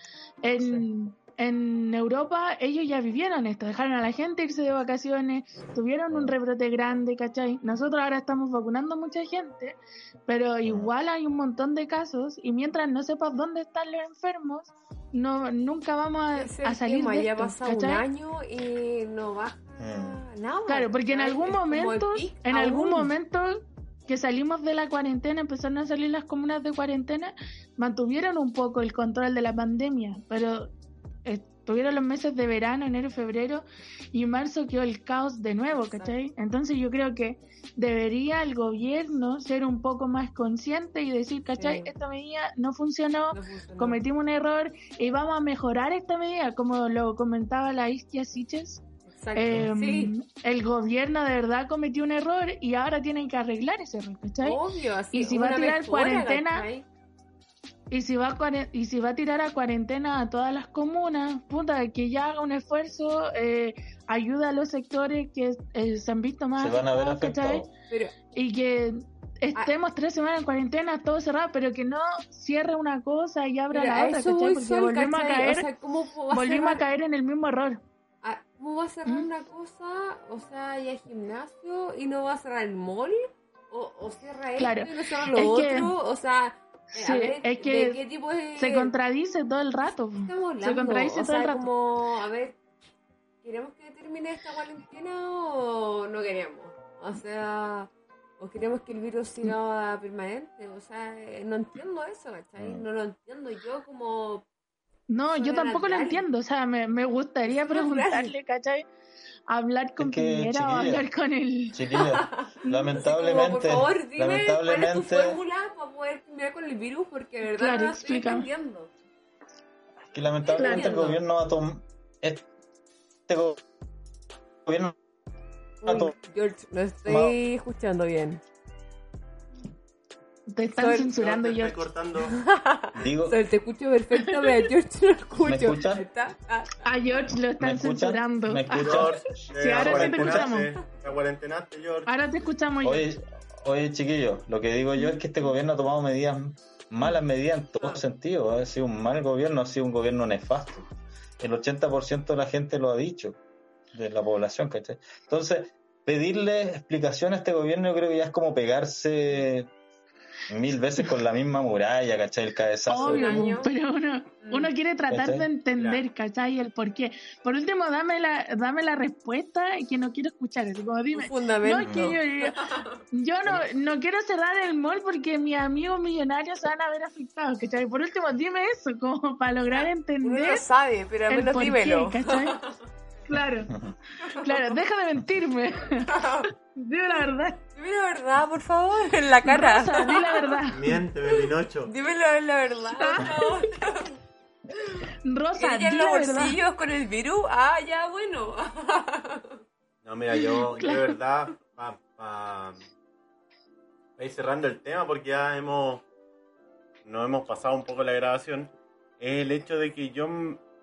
en, en Europa ellos ya vivieron esto, dejaron a la gente irse de vacaciones, tuvieron un rebrote grande, ¿cachai? Nosotros ahora estamos vacunando a mucha gente, pero igual hay un montón de casos y mientras no sepas dónde están los enfermos, no nunca vamos a, es salir tema, de ya pasa un año y no baja Mm. nada. Claro, porque en algún momento, en algún momento que salimos de la cuarentena, empezaron a salir las comunas de cuarentena, mantuvieron un poco el control de la pandemia, pero estuvieron los meses de verano, enero, febrero y marzo quedó el caos de nuevo, ¿cachai? Entonces yo creo que debería el gobierno ser un poco más consciente y decir, ¿cachai? Sí. Esta medida no funcionó, No funcionó. cometimos un error y vamos a mejorar esta medida, como lo comentaba la Istia Siches. Eh, sí, El gobierno de verdad cometió un error y ahora tienen que arreglar ese error, ¿cachai? obvio. Así, y si va a tirar mejora, cuarentena, ¿cachai? Y si va a y si va a tirar a cuarentena a todas las comunas, puta, que ya haga un esfuerzo, eh, ayuda a los sectores que eh, se han visto más Se van a ver afectados. Pero Y que estemos tres semanas en cuarentena, todo cerrado, pero que no cierre una cosa y abra la otra, eso ¿cachai? voy, Porque Sol, volvemos a caer, O sea, ¿cómo a volvimos a cerrar- caer en el mismo error. ah, ¿Cómo va a cerrar ¿Mm? una cosa? O sea, ya gimnasio y no va a cerrar el mall. O, o cierra esto Claro, y no cierra lo es que- otro. O sea, Sí, ver, es que ¿de qué tipo de... Se contradice todo el rato. po. estamos hablando? Se contradice o todo el rato. como, a ver, ¿queremos que termine esta cuarentena o no queremos? O sea, ¿o queremos que el virus siga permanente? O sea, no entiendo eso, ¿cachai? Mm. No lo entiendo yo como... No, yo tampoco lo entiendo, o sea, me, me gustaría preguntarle, ¿cachai? Hablar con Es que, Piñera o chiquilla. hablar con el... Chiquillos, Así lamentablemente, como, por favor, dime cuál es tu lamentablemente, fórmula para poder cambiar con el virus, porque de verdad Claro, no estoy entendiendo. que lamentablemente el gobierno va a tomar este go- gobierno Uy, George, no estoy escuchando bien. Te están Sol- censurando, Te yo. estoy cortando. digo, Sol, te escucho perfecto, pero a George no lo escucho. ¿Me escuchan? ¿Está? Ah, A George lo ¿me están censurando. ¿Me Ah, escuchan? George, Sí, eh, ahora sí te acuarentenaste, te George. ahora te escuchamos, George. Oye, oye, chiquillos, lo que digo yo es que este gobierno ha tomado medidas, malas medidas en todo sentido. Ha sido un mal gobierno, ha sido un gobierno nefasto. El 80% de la gente lo ha dicho, de la población, ¿cachai? Entonces, pedirle explicación a este gobierno yo creo que ya es como pegarse mil veces con la misma muralla, ¿cachai? El cabezazo. Obvio, pero uno, Mm. uno quiere tratar ¿Cachai? de entender, ¿cachai? El por qué. Por último, dame la, dame la respuesta que no quiero escuchar. Así como dime. No, es que yo, yo no, no quiero cerrar el mall porque mis amigos millonarios se van a ver afectados, ¿cachai? Por último, dime eso, como para lograr Uno entender lo sabe, pero al menos dímelo. qué, ¿cachai? Claro, claro, deja de mentirme. Dime la verdad. Dime la verdad, por favor, en la cara. Rosa, di la verdad. Miénteme, Pinocho. Dímelo en la verdad, por favor. Rosa, ¿Ella di en los verdad. bolsillos con el virus? Ah, ya, bueno. No, mira, yo, yo de verdad, pa, pa ir cerrando el tema, porque ya hemos, nos hemos pasado un poco la grabación, es el hecho de que yo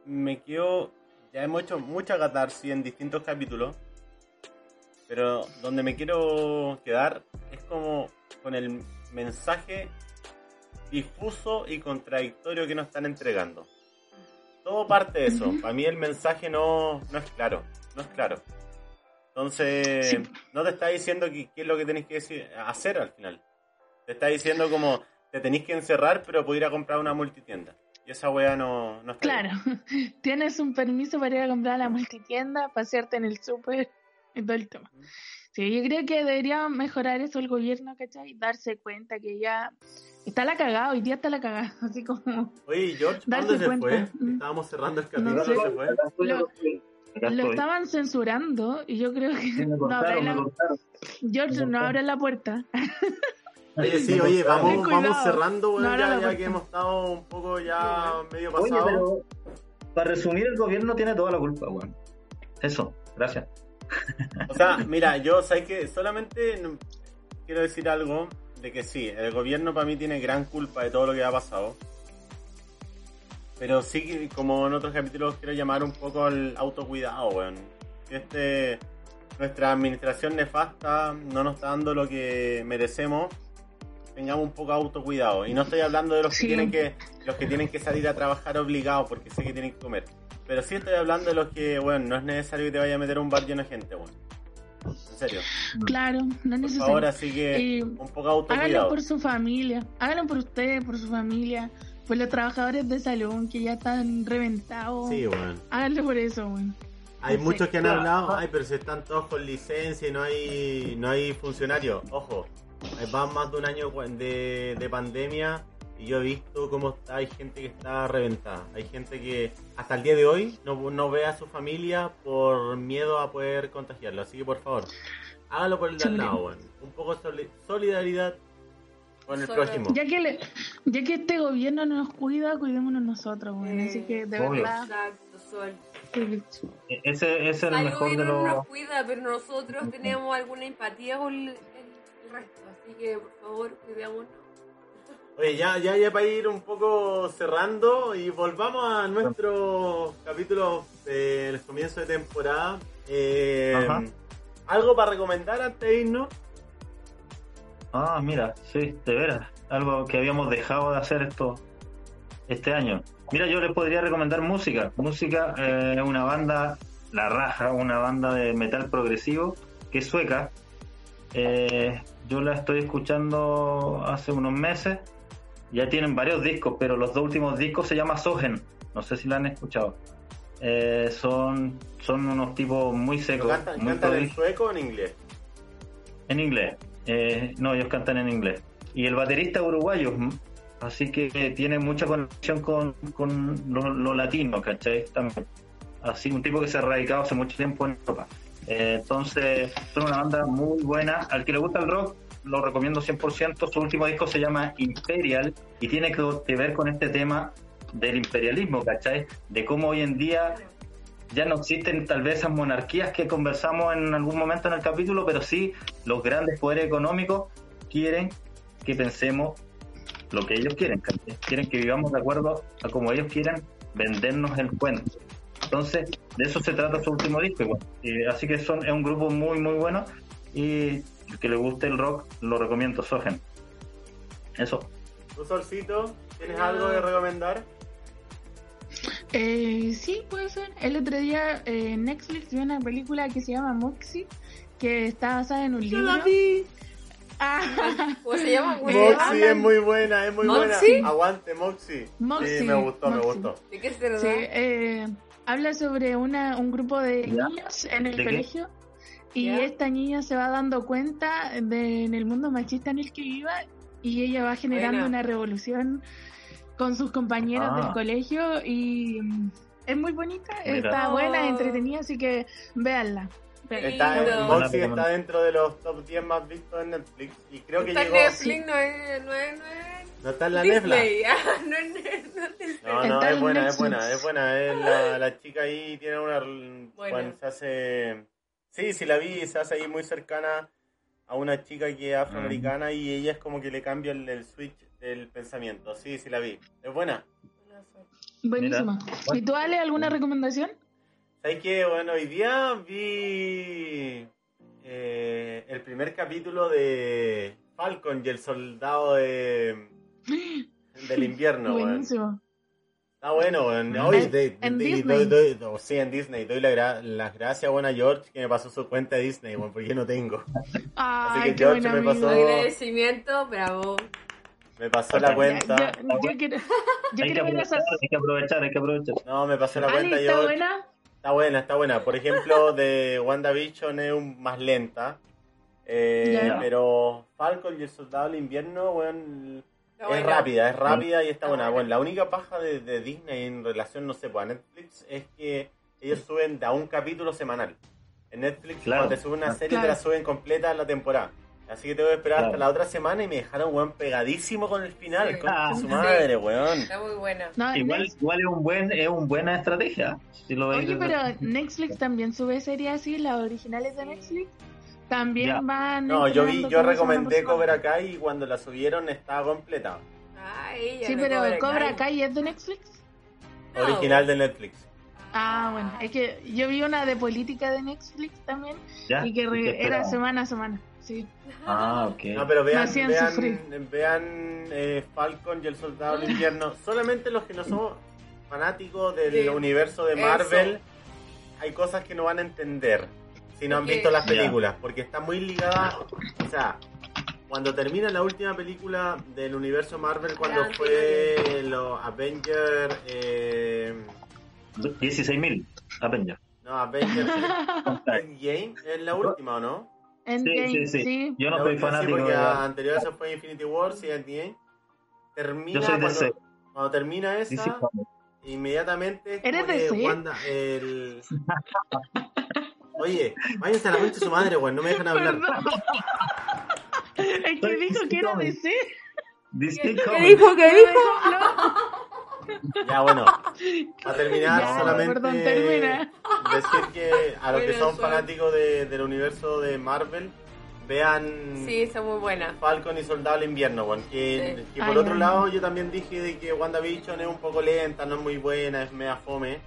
me quedo, ya hemos hecho mucha catarsis en distintos capítulos, pero donde me quiero quedar es como con el mensaje difuso y contradictorio que nos están entregando. Todo parte de eso. Para mí el mensaje no, no es claro. No es claro. Entonces, Sí. no te está diciendo qué es lo que tenés que decir- hacer al final. Te está diciendo como te tenéis que encerrar, pero puedo ir a comprar una multitienda. Y esa wea no, no está Claro, bien. tienes un permiso para ir a comprar a la multitienda, pasearte en el súper y todo el tema. Sí, yo creo que debería mejorar eso el gobierno, ¿cachai? Darse cuenta que ya está la cagada, hoy día está la cagada, así como Oye, George, ¿para Darse ¿dónde se fue? cuenta. Estábamos cerrando el No capítulo, sé. se fue. lo, lo estaban censurando y yo creo que Sí, no cortaron, me la-. George, no abres la puerta. Oye, sí, oye, vamos, vamos cerrando, weón, No, no, ya, no, ya que hemos estado un poco ya medio Oye, pasado. pero para resumir, el gobierno tiene toda la culpa, weón. Eso, gracias. O sea, mira, yo sé que solamente quiero decir algo de que sí, el gobierno para mí tiene gran culpa de todo lo que ha pasado. Pero sí, como en otros capítulos, quiero llamar un poco al autocuidado, weón. Este, nuestra administración nefasta no nos está dando lo que merecemos. Tengamos un poco de autocuidado. Y no estoy hablando de los que tienen que los que tienen que salir a trabajar obligados porque sé que tienen que comer. Pero sí estoy hablando de los que, bueno, no es necesario que te vaya a meter a un bar lleno de gente, weón. En serio. Claro, no es necesario. favor, así que Y un poco de Háganlo autocuidado. por su familia, háganlo por ustedes, por su familia, por los trabajadores de salud que ya están reventados. Sí, weón. Háganlo por eso, weón. Hay Sí. muchos que han hablado, ay, pero si están todos con licencia y no hay, no hay funcionarios. Ojo, van más de un año de, de pandemia y yo he visto cómo está, hay gente que está reventada. Hay gente que hasta el día de hoy no, no ve a su familia por miedo a poder contagiarlo. Así que por favor, hágalo por el de lado, weón. Un poco de soli- solidaridad con el Solo- prójimo. Ya que, le- ya que este gobierno no nos cuida, cuidémonos nosotros, weón. Eh, Así que de obvio. verdad. Exacto, Sol. sí. E- Ese, ese es el mejor de los. nos cuida, pero nosotros tenemos alguna empatía con el, el- el resto. Así que, por favor, cuidémonos. Oye, ya, ya, ya para ir un poco cerrando y volvamos a nuestro capítulo del comienzo de temporada. Eh. ¿Algo para recomendar antes de irnos? Ah, mira, sí, de veras. Algo que habíamos dejado de hacer esto este año. Mira, yo les podría recomendar música. Música es una banda, La Raja, una banda de metal progresivo que es sueca. Eh, yo la estoy escuchando hace unos meses. Ya tienen varios discos, pero los dos últimos discos se llama Sogen. No sé si la han escuchado. Eh, son, son unos tipos muy ¿Lo secos, ¿Cantan, muy cantan en sueco o en inglés? En inglés. Eh, no, ellos cantan en inglés. Y el baterista uruguayo, así que tiene mucha conexión con, con lo, lo latino, ¿cachai? También. Así, un tipo que se ha radicado hace mucho tiempo en Europa. Eh, entonces, son una banda muy buena. Al que le gusta el rock, lo recomiendo 100%. Su último disco se llama Imperial y tiene que, ver con este tema del imperialismo, ¿cachai? De cómo hoy en día ya no existen tal vez esas monarquías que conversamos en algún momento en el capítulo, pero sí los grandes poderes económicos quieren que pensemos lo que ellos quieren, ¿cachai? quieren que vivamos de acuerdo a como ellos quieren vendernos el cuento. Entonces, de eso se trata su último disco. igual. Y así que son, es un grupo muy, muy bueno y el que le guste el rock lo recomiendo, Sogen. Eso. ¿Tu solcito? ¿Tienes algo de recomendar? Eh, sí, puede ser. El otro día eh, en Netflix vi una película que se llama Moxie, que está basada en un Yo libro. la vi. Ah, ¿Cómo se llama? ¿Cómo se Eh? Moxie es muy buena, es muy ¿Moxie? buena. Aguante, Moxie. Moxie, Sí, me gustó, me gustó. ¿De qué se trata? sí, eh, habla sobre una, un grupo de ¿Ya? niños en el ¿De qué? Y esta niña se va dando cuenta de en el mundo machista en el que iba y ella va generando Buena. una revolución con sus compañeros Ah. del colegio y mm, es muy bonita, Mira. está buena, entretenida, así que véanla. Está, lindo. Moxie está dentro de los top 10 más vistos en Netflix. Y creo que Está en llegó. Netflix, no es, no es, no es No está en la Netflix. Ah, no es, no. No, es buena, es Netflix. buena, es buena. Es la, la chica ahí tiene una. Bueno, se hace. Sí, sí la vi, se hace ahí muy cercana a una chica que es afroamericana y ella es como que le cambia el, el switch del pensamiento. Sí, sí la vi. Es buena. Buenísima. ¿Y tú, Ale, alguna recomendación? ¿Sabes qué? Bueno, hoy día vi eh, el primer capítulo de Falcon y el soldado de, del invierno. Buenísimo. Bueno, Mm. Oye, En- de- en de- Disney. doy- doy- sí, en Disney. Doy la gra- las gracias bueno, a George que me pasó su cuenta de Disney, weón, porque yo no tengo. Ay, que qué George me amigo. pasó- Agradecimiento, bravo. Me pasó la cuenta. Ya, yo, yo quiero, yo hay, que quiero ver aprovechar, esas. hay que aprovechar, hay que aprovechar. No, me pasó la Ale, cuenta ¿está George. buena? Está buena, está buena. Por ejemplo, de WandaVision es un, más lenta. Eh, Ya. Pero Falcon y el Soldado del Invierno, weón, Es rápida, es rápida y está buena. Bueno, la única paja de, de Disney en relación, no sé, pues a Netflix es que ellos suben de a un capítulo semanal. En Netflix, Claro. cuando te suben una serie, Claro. te la suben completa la temporada. Así que tengo que esperar hasta la otra semana y me dejaron, weón, pegadísimo con el final. Sí. De su Sí. madre, weón. Está muy buena. No, Igual, igual es un buen, es una buena estrategia. Si lo veis Oye, pero Netflix también sube series así, las originales de Netflix. También Ya. van. No, yo vi, yo recomendé Cobra. Kai y cuando la subieron estaba completa. Ah, ella. Sí, no pero Cobra Cobra Kai. Kai es de Netflix. No. Original de Netflix. Ah, bueno, es que yo vi una de política de Netflix también ¿Ya? y que re- ¿Qué era semana a semana. Sí. Ah, ok. No, pero vean, vean, eh, Falcon y el Soldado del Invierno. Solamente los que no somos fanáticos del Sí. universo de Eso. Marvel, hay cosas que no van a entender si no han Porque- visto las películas, porque está muy ligada, o sea, cuando termina la última película del universo Marvel, cuando Ya, fue los Avengers, eh, 16.000 Avengers. no, Avengers Endgame, es la última, ¿o no? Endgame, sí, sí. sí. Yo no La soy fanático Sí, porque de a- anterior a eso fue Infinity Wars y Endgame. Termina Yo soy cuando, DC. cuando termina esa, DC inmediatamente es ¿Eres DC? Wanda, el... Oye, váyanse a la de su madre, weón, no me dejan hablar. Es que dijo que era DC. DC ¿Qué Comics. dijo? ¿Qué dijo? Ya, bueno, para terminar, Ya, solamente perdón, termina. decir que a los que Bueno, son fanáticos de- del universo de Marvel, vean Sí, está muy buena. Falcon y Soldado del Invierno, weón. Que, Sí. que Ay, por otro lado yo también dije de que WandaVision es un poco lenta, no es muy buena, es media fome.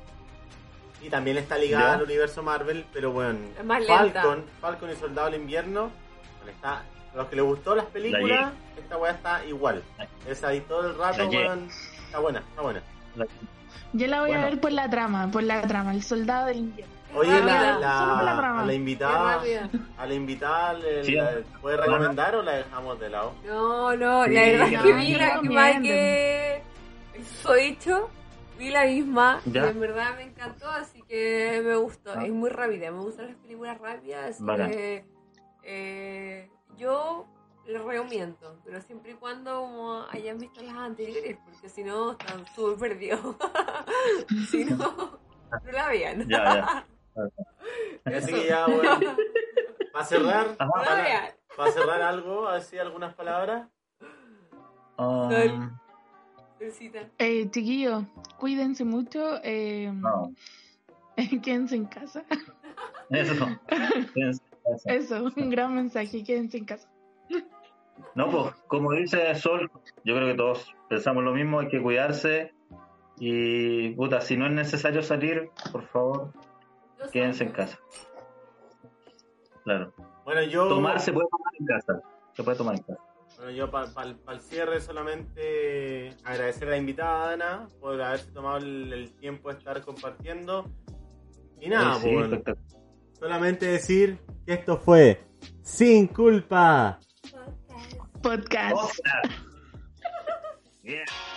Y también está ligada Ya. al universo Marvel, pero bueno, lenta. Falcon, Falcon y Soldado del Invierno, bueno, está, a los que les gustó las películas, esta weá está igual. Es ahí todo el rato, weón. Está buena, está buena. Yo la voy Bueno. a ver por la trama, por la trama, el soldado del invierno. Oye, la, la a la invitada, a la invitada, le- Sí. la- ¿puede recomendar o la dejamos de lado? No, no, Sí, la verdad es que la que que eso dicho, vi la misma Ya. y en verdad me encantó, así que me gustó. Ah. Es muy rápida, me gustan las películas rápidas, así Bacán. que eh, yo les recomiendo, pero siempre y cuando como hayan visto las anteriores, porque si no están súper perdidos. si no, no la vean. Ya, ya. Así que ya, bueno. Para cerrar, para, para cerrar algo, así algunas palabras. Um, Eh, chiquillos, cuídense mucho. Eh, no, quédense en casa. eso eso. Eso, un gran mensaje. Quédense en casa. No, pues, como dice Sol, yo creo que todos pensamos lo mismo, hay que cuidarse. Y, puta, si no es necesario salir, por favor, quédense en casa. Claro. Bueno, yo. Tomar se puede tomar en casa. Se puede tomar en casa. Bueno, yo para el cierre solamente agradecer a la invitada Ana por haberse tomado el, el tiempo de estar compartiendo. Y nada, Sí, pues, espectacular. solamente decir que esto fue Sin Culpa. Podcast. Yeah.